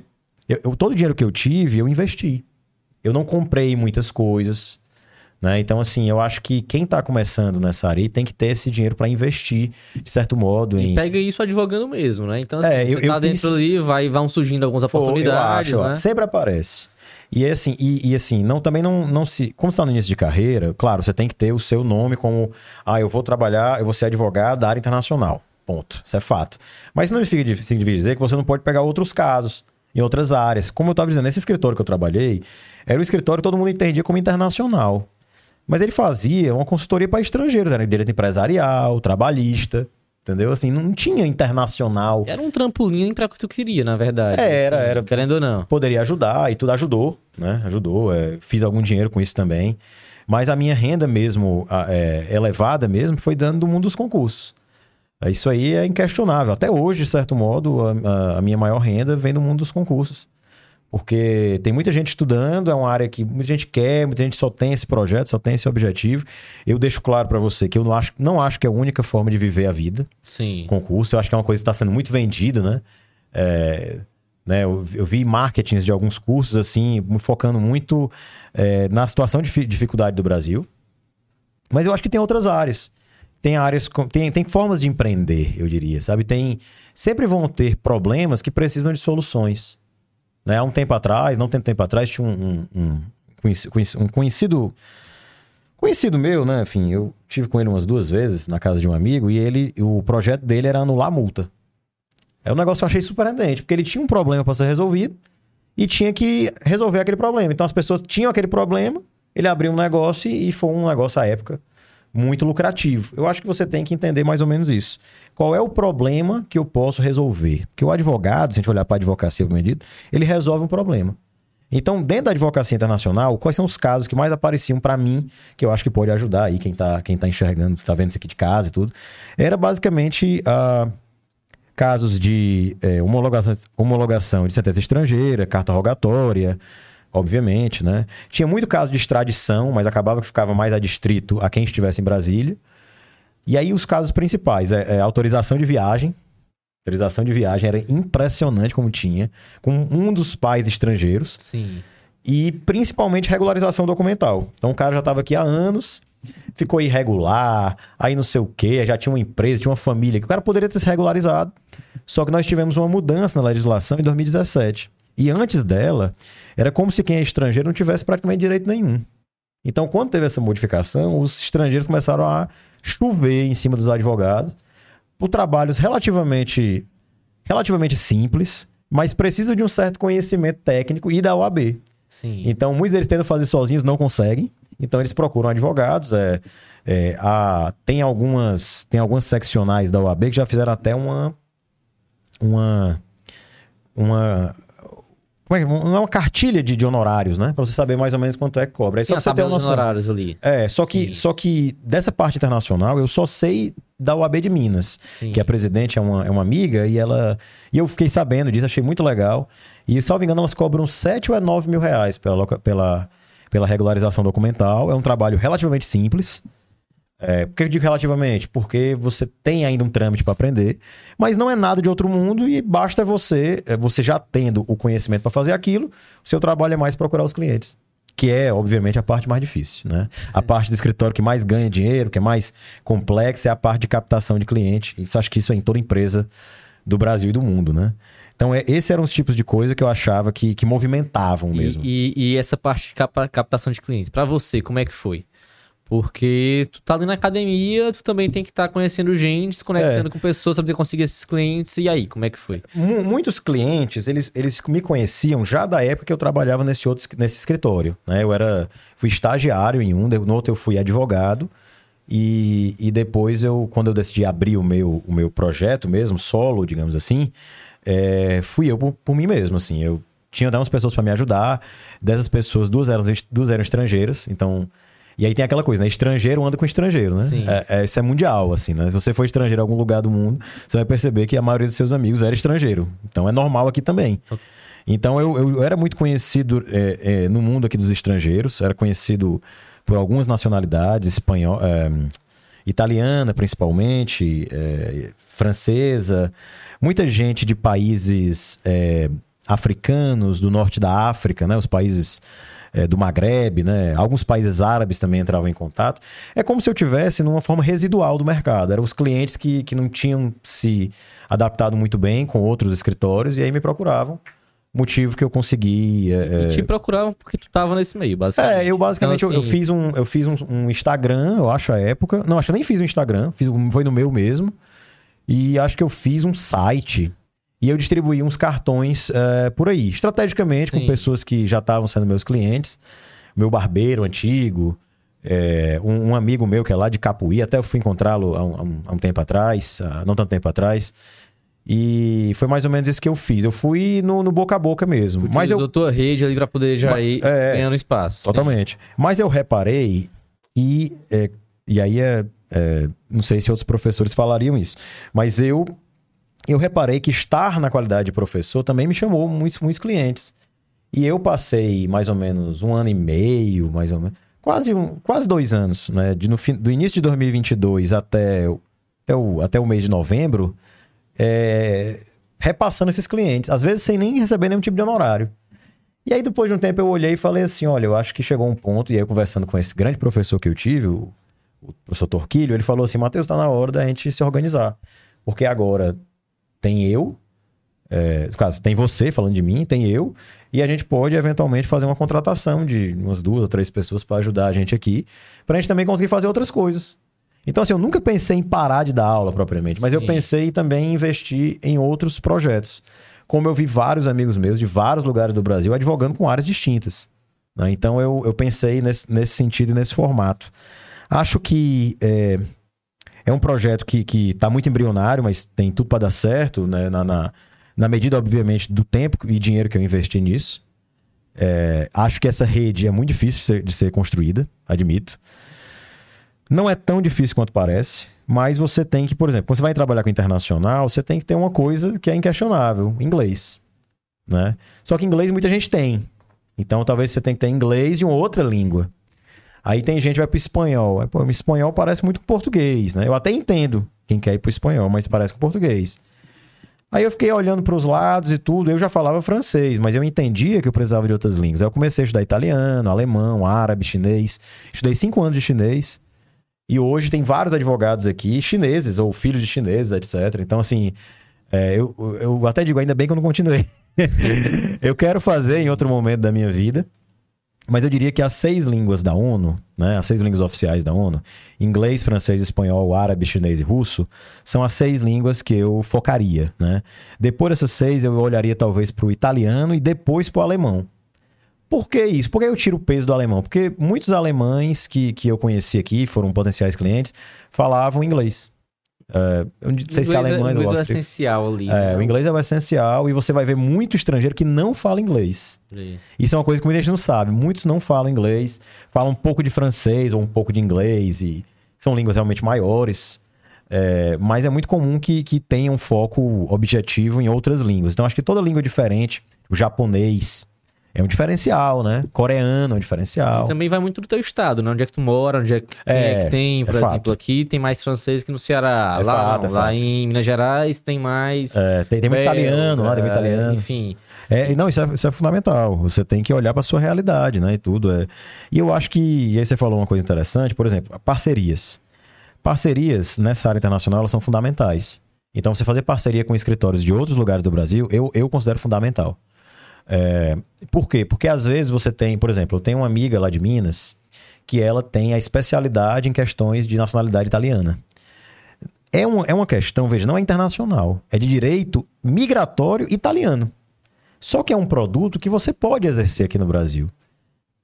eu, eu todo o dinheiro que eu tive, eu investi. Eu não comprei muitas coisas. Né? Então, assim, eu acho que quem está começando nessa área tem que ter esse dinheiro para investir, de certo modo. E em... pega isso advogando mesmo, né? Então, assim, é, eu, você tá dentro fiz... ali, vai, vão surgindo algumas oportunidades, acho, né? Sempre aparece. E assim, e, e, assim, não, também não, não se. Como você está no início de carreira, claro, você tem que ter o seu nome como. Ah, eu vou trabalhar, eu vou ser advogado da área internacional. Ponto. Isso é fato. Mas não significa dizer que você não pode pegar outros casos em outras áreas. Como eu estava dizendo, esse escritório que eu trabalhei era um escritório que todo mundo entendia como internacional. Mas ele fazia uma consultoria para estrangeiros, era direito empresarial, trabalhista, entendeu? Assim, não tinha internacional. Era um trampolim para o que tu queria, na verdade. É, era, assim, era. Querendo ou não. Poderia ajudar e tudo ajudou, né? Ajudou, é, fiz algum dinheiro com isso também. Mas a minha renda mesmo, é, elevada mesmo, foi dando do mundo dos concursos. Isso aí é inquestionável. Até hoje, de certo modo, a, a minha maior renda vem do mundo dos concursos. Porque tem muita gente estudando, é uma área que muita gente quer, muita gente só tem esse projeto, só tem esse objetivo. Eu deixo claro para você que eu não acho, não acho que é a única forma de viver a vida. Sim. Concurso, eu acho que é uma coisa que está sendo muito vendida, né? É, né eu, eu, vi marketings de alguns cursos, assim, focando muito é, na situação de dificuldade do Brasil. Mas eu acho que tem outras áreas. Tem áreas, tem, tem formas de empreender, eu diria, sabe? Tem, sempre vão ter problemas que precisam de soluções. Né? Há um tempo atrás, não tem tempo atrás, tinha um, um, um, um conhecido conhecido meu, né? Enfim, eu tive com ele umas duas vezes na casa de um amigo e ele, o projeto dele era anular a multa. É um negócio que eu achei surpreendente, porque ele tinha um problema para ser resolvido e tinha que resolver aquele problema. Então as pessoas tinham aquele problema, ele abriu um negócio e foi um negócio à época muito lucrativo. Eu acho que você tem que entender mais ou menos isso. Qual é o problema que eu posso resolver? Porque o advogado, se a gente olhar para a advocacia, dito, ele resolve um problema. Então, dentro da advocacia internacional, quais são os casos que mais apareciam para mim, que eu acho que pode ajudar aí quem está quem tá enxergando, está vendo isso aqui de casa e tudo? Era basicamente uh, casos de é, homologação, homologação de sentença estrangeira, carta rogatória, obviamente, né? Tinha muito caso de extradição, mas acabava que ficava mais a distrito a quem estivesse em Brasília. E aí os casos principais é, é autorização de viagem. Autorização de viagem era impressionante como tinha, com um dos pais estrangeiros. Sim. E principalmente regularização documental. Então o cara já estava aqui há anos, ficou irregular, aí não sei o quê, já tinha uma empresa, tinha uma família, que o cara poderia ter se regularizado. Só que nós tivemos uma mudança na legislação em 2017. E antes dela, era como se quem é estrangeiro não tivesse praticamente direito nenhum. Então, quando teve essa modificação, os estrangeiros começaram a chover em cima dos advogados por trabalhos relativamente, relativamente simples, mas precisa de um certo conhecimento técnico e da OAB. Sim. Então, muitos deles tentam fazer sozinhos, não conseguem. Então, eles procuram advogados. É, é, a, tem, algumas, tem algumas seccionais da OAB que já fizeram até uma. Uma. Uma. É, que- uma cartilha de, de honorários, né? Pra você saber mais ou menos quanto é que cobra. Aí Sim, só você ter uma noção. honorários ali. É, só que, Sim. só que dessa parte internacional eu só sei da UAB de Minas Sim. que a presidente é uma, é uma amiga e ela. E eu fiquei sabendo disso, achei muito legal. E, salvo engano, elas cobram 7 ou é 9 mil reais pela, pela, pela regularização documental. É um trabalho relativamente simples. É, por que eu digo relativamente? Porque você tem ainda um trâmite para aprender, mas não é nada de outro mundo e basta você, é, você já tendo o conhecimento para fazer aquilo, o seu trabalho é mais procurar os clientes. Que é, obviamente, a parte mais difícil, né? A parte do escritório que mais ganha dinheiro, que é mais complexa, é a parte de captação de cliente. Isso acho que isso é em toda empresa do Brasil e do mundo, né? Então, é, esses eram os tipos de coisa que eu achava que, que movimentavam E- mesmo. E, e essa parte de captação de clientes, pra você, como é que foi? Porque tu tá ali na academia, tu também tem que estar conhecendo gente, se conectando É. com pessoas, saber conseguir esses clientes. E aí, como é que foi? Mu- Muitos clientes, eles, eles me conheciam já da época que eu trabalhava nesse outro nesse escritório, né? Eu era fui estagiário em um, no outro eu fui advogado e, e depois eu quando eu decidi abrir o meu o meu projeto mesmo solo, digamos assim, é, fui eu por, por mim mesmo, assim. Eu tinha até umas pessoas para me ajudar. Dessas pessoas, duas eram duas eram estrangeiras, então e aí tem aquela coisa, né? Estrangeiro anda com estrangeiro, né? Sim. É, é, isso é mundial, assim, né? Se você for estrangeiro em algum lugar do mundo, você vai perceber que a maioria dos seus amigos era estrangeiro. Então é normal aqui também. Então eu, eu era muito conhecido é, é, no mundo aqui dos estrangeiros, era conhecido por algumas nacionalidades, espanhol, é, italiana principalmente, é, francesa, muita gente de países africanos, do norte da África, né? Os países é, do Maghreb, né? Alguns países árabes também entravam em contato. É como se eu tivesse numa forma residual do mercado. Eram os clientes que, que não tinham se adaptado muito bem com outros escritórios e aí me procuravam. Motivo que eu consegui. é, E te procuravam porque tu tava nesse meio, basicamente. é, eu basicamente Então, eu- eu, assim, fiz, um, eu fiz um, um Instagram, eu acho, à época. Não, acho que eu nem fiz um Instagram, fiz, foi no meu mesmo. E acho que eu fiz um site. E eu distribuí uns cartões é, por aí, estrategicamente, Sim. com pessoas que já estavam sendo meus clientes. Meu barbeiro antigo, é, um, um amigo meu que é lá de Capuí, até eu fui encontrá-lo há, um- há um, tempo atrás, há não tanto tempo atrás. E foi mais ou menos isso que eu fiz. Eu fui no, no boca a boca mesmo. tu Mas eu, tua rede ali pra poder já Mas- ir é, ganhando espaço. Totalmente. Mas eu reparei, e, é, e aí é, é, não sei se outros professores falariam isso, mas eu, eu reparei que estar na qualidade de professor também me chamou muitos, muitos clientes. E eu passei mais ou menos um ano e meio, mais ou menos, quase, um, quase dois anos, né? De, no, do início de 2022 até, até, o, até o mês de novembro, é, repassando esses clientes, às vezes sem nem receber nenhum tipo de honorário. E aí, depois de um tempo, eu olhei e falei assim: olha, eu acho que chegou um ponto, e aí, conversando com esse grande professor que eu tive, o, o professor Torquilho, ele falou assim: Matheus, tá na hora da gente se organizar. Porque agora tem eu, é, caso, tem você falando de mim, tem eu, e a gente pode eventualmente fazer uma contratação de umas duas ou três pessoas para ajudar a gente aqui, pra gente também conseguir fazer outras coisas. Então, assim, eu nunca pensei em parar de dar aula propriamente, mas eu Sim. pensei também em investir em outros projetos. Como eu vi vários amigos meus de vários lugares do Brasil advogando com áreas distintas. né? Então, eu, eu pensei nesse, nesse sentido e nesse formato. Acho que é, é um projeto que, que tá muito embrionário, mas tem tudo para dar certo, né? Na, na, na medida, obviamente, do tempo e dinheiro que eu investi nisso. É, acho que essa rede é muito difícil de ser, de ser construída, admito. Não é tão difícil quanto parece, mas você tem que, por exemplo, quando você vai trabalhar com internacional, você tem que ter uma coisa que é inquestionável, inglês, né? Só que inglês muita gente tem. Então talvez você tenha que ter inglês e uma outra língua. Aí tem gente que vai pro espanhol. Aí, pô, espanhol parece muito com português, né? Eu até entendo quem quer ir pro espanhol, mas parece com português. Aí eu fiquei olhando para os lados e tudo, eu já falava francês, mas eu entendia que eu precisava de outras línguas. Aí eu comecei a estudar italiano, alemão, árabe, chinês. Estudei cinco anos de chinês. E hoje tem vários advogados aqui, chineses ou filhos de chineses, etc. Então, assim, é, eu, eu até digo, ainda bem que eu não continuei. eu quero fazer em outro momento da minha vida. Mas eu diria que as seis línguas da ONU, né, as seis línguas oficiais da ONU, inglês, francês, espanhol, árabe, chinês e russo, são as seis línguas que eu focaria. Né? Depois dessas seis, eu olharia talvez para o italiano e depois para o alemão. Por que isso? Por que eu tiro o peso do alemão? Porque muitos alemães que, que eu conheci aqui, foram potenciais clientes, falavam inglês. Uh, eu não sei se é alemães... O inglês é o essencial ali. É, né? o inglês é o essencial e você vai ver muito estrangeiro que não fala inglês. Isso é uma coisa que muita gente não sabe. Muitos não falam inglês, falam um pouco de francês ou um pouco de inglês e são línguas realmente maiores. É, mas é muito comum que, que tenha um foco objetivo em outras línguas. Então, acho que toda língua é diferente. O japonês, é um diferencial, né? Coreano é um diferencial. E também vai muito do teu estado, né? Onde é que tu mora, onde é que, é, é que tem, por é exemplo, fato. aqui tem mais francês que no Ceará. É lá, fato, é lá em Minas Gerais tem mais. É, tem, tem muito italiano lá, tem muito italiano. Enfim. É, não, isso é, isso é fundamental. Você tem que olhar para sua realidade, né? E tudo. É. E eu acho que. E aí você falou uma coisa interessante, por exemplo, parcerias. Parcerias nessa área internacional são fundamentais. Então, você fazer parceria com escritórios de outros lugares do Brasil, eu, eu considero fundamental. É, por quê? Porque às vezes você tem, por exemplo, eu tenho uma amiga lá de Minas que ela tem a especialidade em questões de nacionalidade italiana. É, um, é uma questão, veja, não é internacional, é de direito migratório italiano. Só que é um produto que você pode exercer aqui no Brasil.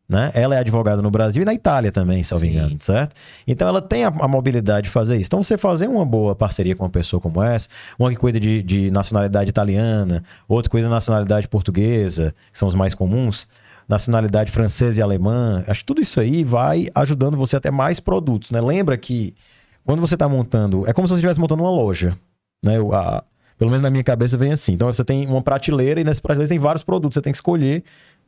Né? Ela é advogada no Brasil e na Itália também, se eu me engano, certo? Então ela tem a, a, mobilidade de fazer isso. Então você fazer uma boa parceria com uma pessoa como essa, uma que cuida de, de nacionalidade italiana, outra cuida de nacionalidade portuguesa, que são os mais comuns, nacionalidade francesa e alemã, acho que tudo isso aí vai ajudando você a ter mais produtos, né? Lembra que quando você está montando, é como se você estivesse montando uma loja, né? A, pelo menos na minha cabeça vem assim. Então você tem uma prateleira e nessa prateleira tem vários produtos, você tem que escolher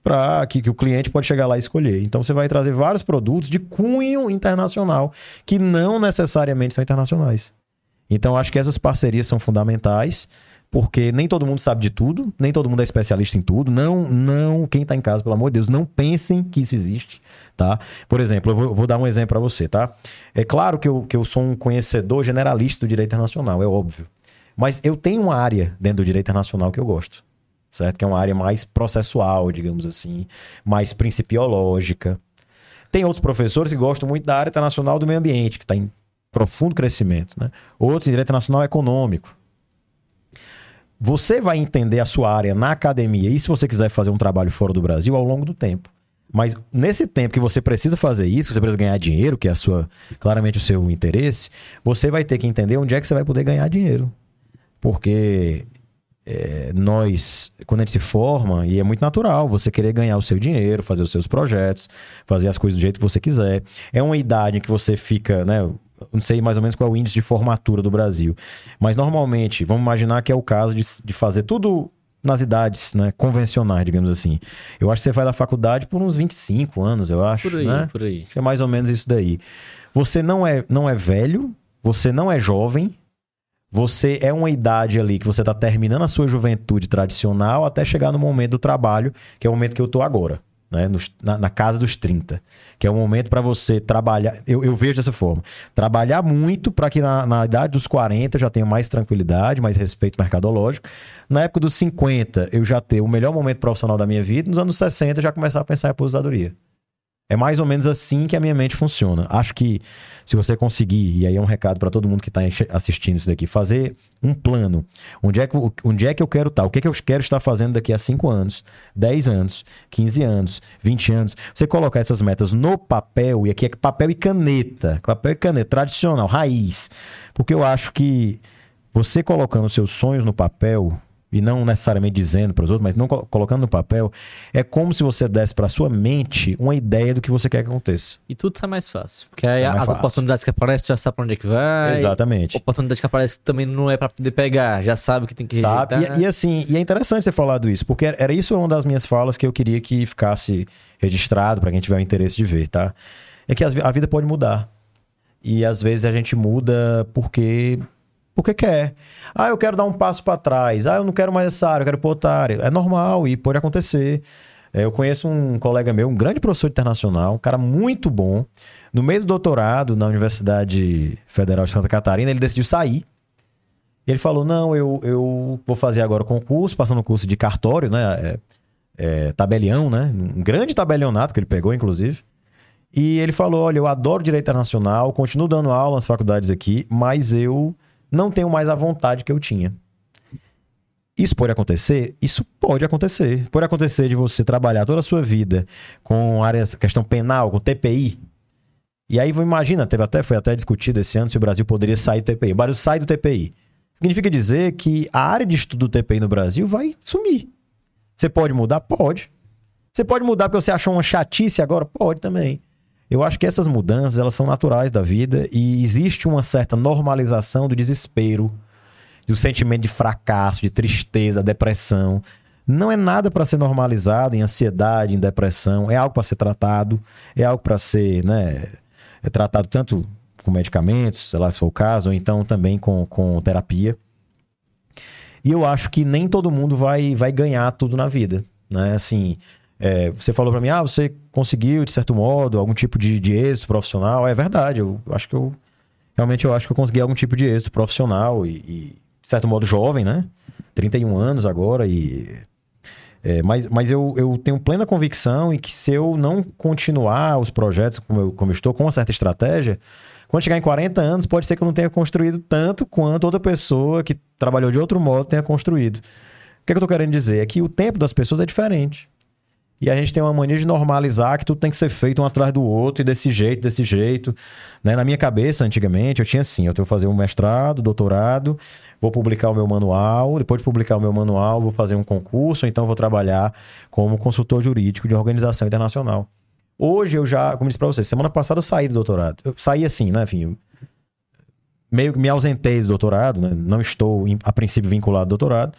para que, que, o cliente pode chegar lá e escolher. Então você vai trazer vários produtos de cunho internacional que não necessariamente são internacionais. Então acho que essas parcerias são fundamentais, porque nem todo mundo sabe de tudo, nem todo mundo é especialista em tudo. Não, não, quem está em casa, pelo amor de Deus, não pensem que isso existe, tá? Por exemplo, eu vou, vou dar um exemplo para você, tá? É claro que eu, que eu sou um conhecedor generalista do direito internacional, é óbvio. Mas eu tenho uma área dentro do direito internacional que eu gosto certo? Que é uma área mais processual, digamos assim, mais principiológica. Tem outros professores que gostam muito da área internacional do meio ambiente, que está em profundo crescimento, né? Outros em direito internacional econômico. Você vai entender a sua área na academia e se você quiser fazer um trabalho fora do Brasil ao longo do tempo. Mas nesse tempo que você precisa fazer isso, você precisa ganhar dinheiro, que é a sua, claramente o seu interesse, você vai ter que entender onde é que você vai poder ganhar dinheiro. Porque é, nós, quando a gente se forma, e é muito natural você querer ganhar o seu dinheiro, fazer os seus projetos, fazer as coisas do jeito que você quiser. É uma idade em que você fica, né? Não sei mais ou menos qual é o índice de formatura do Brasil. Mas normalmente, vamos imaginar que é o caso de, de fazer tudo nas idades né, convencionais, digamos assim. Eu acho que você vai da faculdade por uns 25 anos, eu acho. Por aí, né? por aí. É mais ou menos isso daí. Você não é, não é velho, você não é jovem, você é uma idade ali que você está terminando a sua juventude tradicional até chegar no momento do trabalho, que é o momento que eu estou agora. Né, Nos, na, na, casa dos 30, que é o momento para você trabalhar. Eu, eu, vejo dessa forma: trabalhar muito para que na, na, idade dos 40 eu já tenha mais tranquilidade, mais respeito mercadológico. Na época dos 50, eu já ter o melhor momento profissional da minha vida. Nos anos 60, já começar a pensar em aposentadoria. É mais ou menos assim que a minha mente funciona. Acho que se você conseguir, e aí é um recado para todo mundo que está assistindo isso daqui, fazer um plano. Onde é que, onde é que eu quero estar? Tá? O que, é que eu quero estar fazendo daqui a 5 anos, 10 anos, 15 anos, 20 anos? Você colocar essas metas no papel, e aqui é papel e caneta. Papel e caneta, tradicional, raiz. Porque eu acho que você colocando seus sonhos no papel, e não necessariamente dizendo para os outros, mas não colocando no papel, é como se você desse para sua mente uma ideia do que você quer que aconteça. E tudo sai mais fácil. Porque aí as fácil. oportunidades que aparecem, já sabe para onde é que vai. Exatamente. Oportunidade que aparece também não é para poder pegar, já sabe que tem que sabe? E, e, assim, e é interessante você falado isso, porque era isso uma das minhas falas que eu queria que ficasse registrado para quem tiver o interesse de ver, tá? É que a vida pode mudar. E às vezes a gente muda porque porque quer. Ah, eu quero dar um passo para trás. Ah, eu não quero mais essa área, eu quero pôr outra área. É normal e pode acontecer. É, eu conheço um colega meu, um grande professor internacional, um cara muito bom. No meio do doutorado na Universidade Federal de Santa Catarina, ele decidiu sair. Ele falou: Não, eu, eu vou fazer agora o concurso, passando no curso de cartório, né? É, é, tabelião, né? Um grande tabelionato que ele pegou, inclusive. E ele falou: Olha, eu adoro direito internacional, continuo dando aula nas faculdades aqui, mas eu não tenho mais a vontade que eu tinha. Isso pode acontecer? Isso pode acontecer. Pode acontecer de você trabalhar toda a sua vida com áreas, questão penal, com TPI. E aí, imagina, teve até, foi até discutido esse ano se o Brasil poderia sair do TPI. O Brasil sai do TPI. Significa dizer que a área de estudo do TPI no Brasil vai sumir. Você pode mudar? Pode. Você pode mudar porque você achou uma chatice agora? Pode também. Eu acho que essas mudanças, elas são naturais da vida e existe uma certa normalização do desespero, do sentimento de fracasso, de tristeza, depressão. Não é nada para ser normalizado em ansiedade, em depressão. É algo para ser tratado, é algo para ser, né, é tratado tanto com medicamentos, sei lá se for o caso, ou então também com, com terapia. E eu acho que nem todo mundo vai, vai ganhar tudo na vida, né? Assim, é, você falou para mim, ah, você conseguiu, de certo modo, algum tipo de, de êxito profissional. É verdade, eu acho que eu. Realmente eu acho que eu consegui algum tipo de êxito profissional e, e de certo modo, jovem, né? 31 anos agora e. É, mas mas eu, eu tenho plena convicção em que se eu não continuar os projetos como eu, como eu estou, com uma certa estratégia, quando chegar em 40 anos, pode ser que eu não tenha construído tanto quanto outra pessoa que trabalhou de outro modo tenha construído. O que, é que eu tô querendo dizer? É que o tempo das pessoas é diferente. E a gente tem uma mania de normalizar que tudo tem que ser feito um atrás do outro e desse jeito, desse jeito. Né? Na minha cabeça, antigamente, eu tinha assim: eu tenho que fazer um mestrado, doutorado, vou publicar o meu manual, depois de publicar o meu manual, vou fazer um concurso, então vou trabalhar como consultor jurídico de organização internacional. Hoje eu já, como disse para você, semana passada eu saí do doutorado. Eu saí assim, né? Enfim, meio que me ausentei do doutorado, né? Não estou, a princípio, vinculado ao doutorado.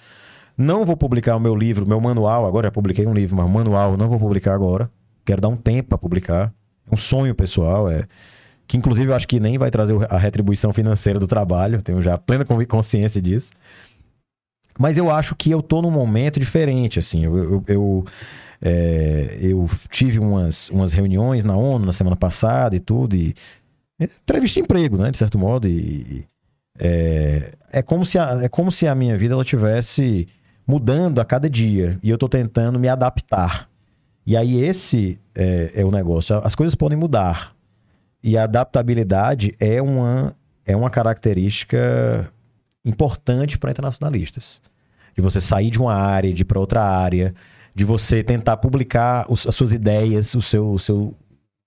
Não vou publicar o meu livro, meu manual, agora já publiquei um livro, mas o manual não vou publicar agora. Quero dar um tempo para publicar. É um sonho pessoal, é que inclusive eu acho que nem vai trazer a retribuição financeira do trabalho, tenho já plena consciência disso. Mas eu acho que eu tô num momento diferente, assim, eu, eu, eu, é, eu tive umas, umas reuniões na ONU na semana passada e tudo, e é, entrevista de emprego, né, de certo modo, e é, é, como se a, é como se a minha vida ela tivesse mudando a cada dia e eu estou tentando me adaptar. E aí esse é, é, o negócio. As coisas podem mudar e a adaptabilidade é uma é uma característica importante para internacionalistas. De você sair de uma área, de ir para outra área, de você tentar publicar os, as suas ideias, o seu, o seu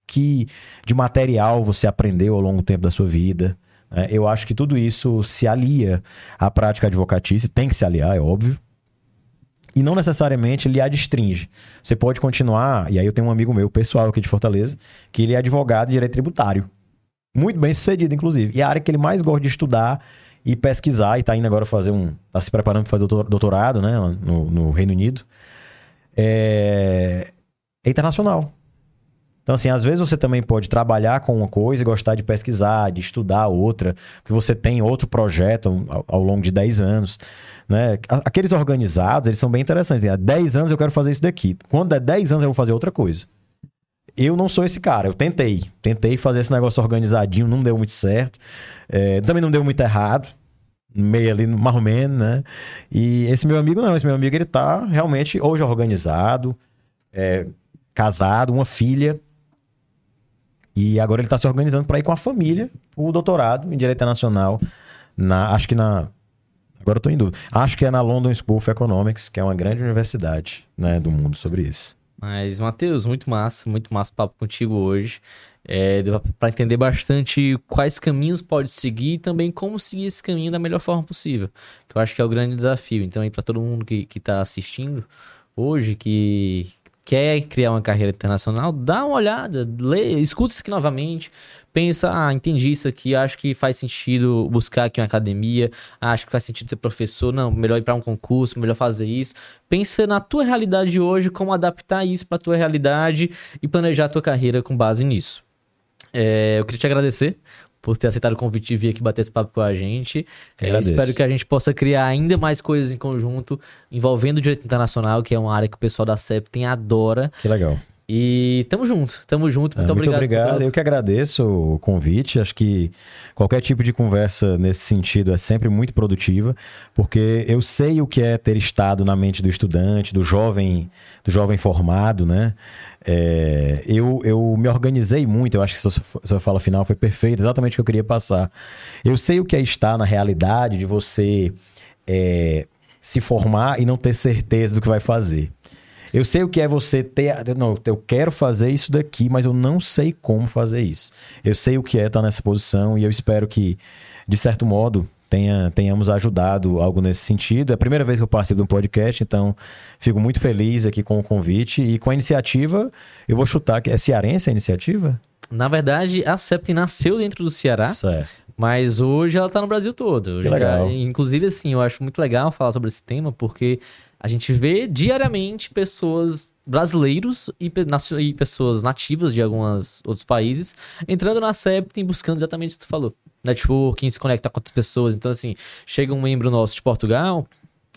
que de material você aprendeu ao longo do tempo da sua vida. Né? Eu acho que tudo isso se alia à prática advocatícia, tem que se aliar, é óbvio e não necessariamente lhe adstringe. Você pode continuar, e aí eu tenho um amigo meu, pessoal aqui de Fortaleza, que ele é advogado de direito tributário. Muito bem sucedido, inclusive. E a área que ele mais gosta de estudar e pesquisar, e está indo agora fazer um. está se preparando para fazer doutorado, né, no, no Reino Unido, é, é internacional. Então, assim, às vezes você também pode trabalhar com uma coisa e gostar de pesquisar, de estudar outra, porque você tem outro projeto ao, longo de 10 anos. Né? Aqueles organizados, eles são bem interessantes. Há 10 anos eu quero fazer isso daqui. Quando der 10 anos eu vou fazer outra coisa. Eu não sou esse cara, eu tentei. Tentei fazer esse negócio organizadinho, não deu muito certo. É, também não deu muito errado. Meio ali, mais ou menos, né? E esse meu amigo, não. Esse meu amigo, ele tá realmente hoje organizado, é, casado, uma filha e agora ele está se organizando para ir com a família o doutorado em Direito Internacional. Na, acho que na. Agora eu estou em dúvida. Acho que é na London School of Economics, que é uma grande universidade né, do mundo sobre isso. Mas, Matheus, muito massa, muito massa o papo contigo hoje. É, para entender bastante quais caminhos pode seguir e também como seguir esse caminho da melhor forma possível. Que eu acho que é o grande desafio. Então, aí, para todo mundo que está assistindo hoje, que, quer criar uma carreira internacional, dá uma olhada, lê, escuta isso aqui novamente, pensa, ah, entendi isso aqui, acho que faz sentido buscar aqui uma academia, acho que faz sentido ser professor, não, melhor ir para um concurso, melhor fazer isso. Pensa na tua realidade de hoje, como adaptar isso para tua realidade e planejar a tua carreira com base nisso. É, eu queria te agradecer por ter aceitado o convite de vir aqui bater esse papo com a gente. É, espero que a gente possa criar ainda mais coisas em conjunto envolvendo o direito internacional, que é uma área que o pessoal da CEPTEM adora. Que legal. E tamo junto, tamo junto. Muito Ah, obrigado. por obrigado. todo- Eu que agradeço o convite. Acho que qualquer tipo de conversa nesse sentido é sempre muito produtiva, porque eu sei o que é ter estado na mente do estudante, do jovem, do jovem formado, né? É, eu, eu me organizei muito. Eu acho que essa sua fala final foi perfeita, exatamente o que eu queria passar. Eu sei o que é estar na realidade de você é, se formar e não ter certeza do que vai fazer. Eu sei o que é você ter. Não, eu quero fazer isso daqui, mas eu não sei como fazer isso. Eu sei o que é estar nessa posição e eu espero que, de certo modo, tenha, tenhamos ajudado algo nesse sentido. É a primeira vez que eu participo de um podcast, então fico muito feliz aqui com o convite e com a iniciativa. Eu vou chutar que é cearense a iniciativa? Na verdade, a CEPTEM nasceu dentro do Ceará. Certo. Mas hoje ela tá no Brasil todo. Hoje legal. já- inclusive, assim, eu acho muito legal falar sobre esse tema, porque a gente vê diariamente pessoas brasileiros e, e pessoas nativas de alguns outros países entrando na Septem buscando exatamente o que tu falou. Networking, se conectar com outras pessoas. Então, assim, chega um membro nosso de Portugal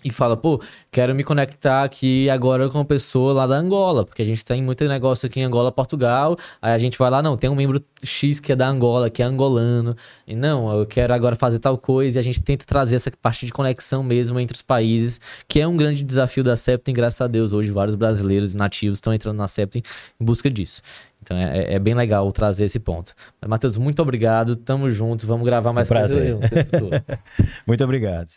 e fala, pô, quero me conectar aqui agora com uma pessoa lá da Angola, porque a gente tem muito negócio aqui em Angola, Portugal. Aí a gente vai lá, não, tem um membro X que é da Angola, que é angolano. E não, eu quero agora fazer tal coisa. E a gente tenta trazer essa parte de conexão mesmo entre os países, que é um grande desafio da Septem. Graças a Deus, hoje vários brasileiros nativos estão entrando na Septem em busca disso. Então é, é bem legal trazer esse ponto. Mas, Matheus, muito obrigado. Tamo junto. Vamos gravar mais prazer. o tempo todo. Muito obrigado.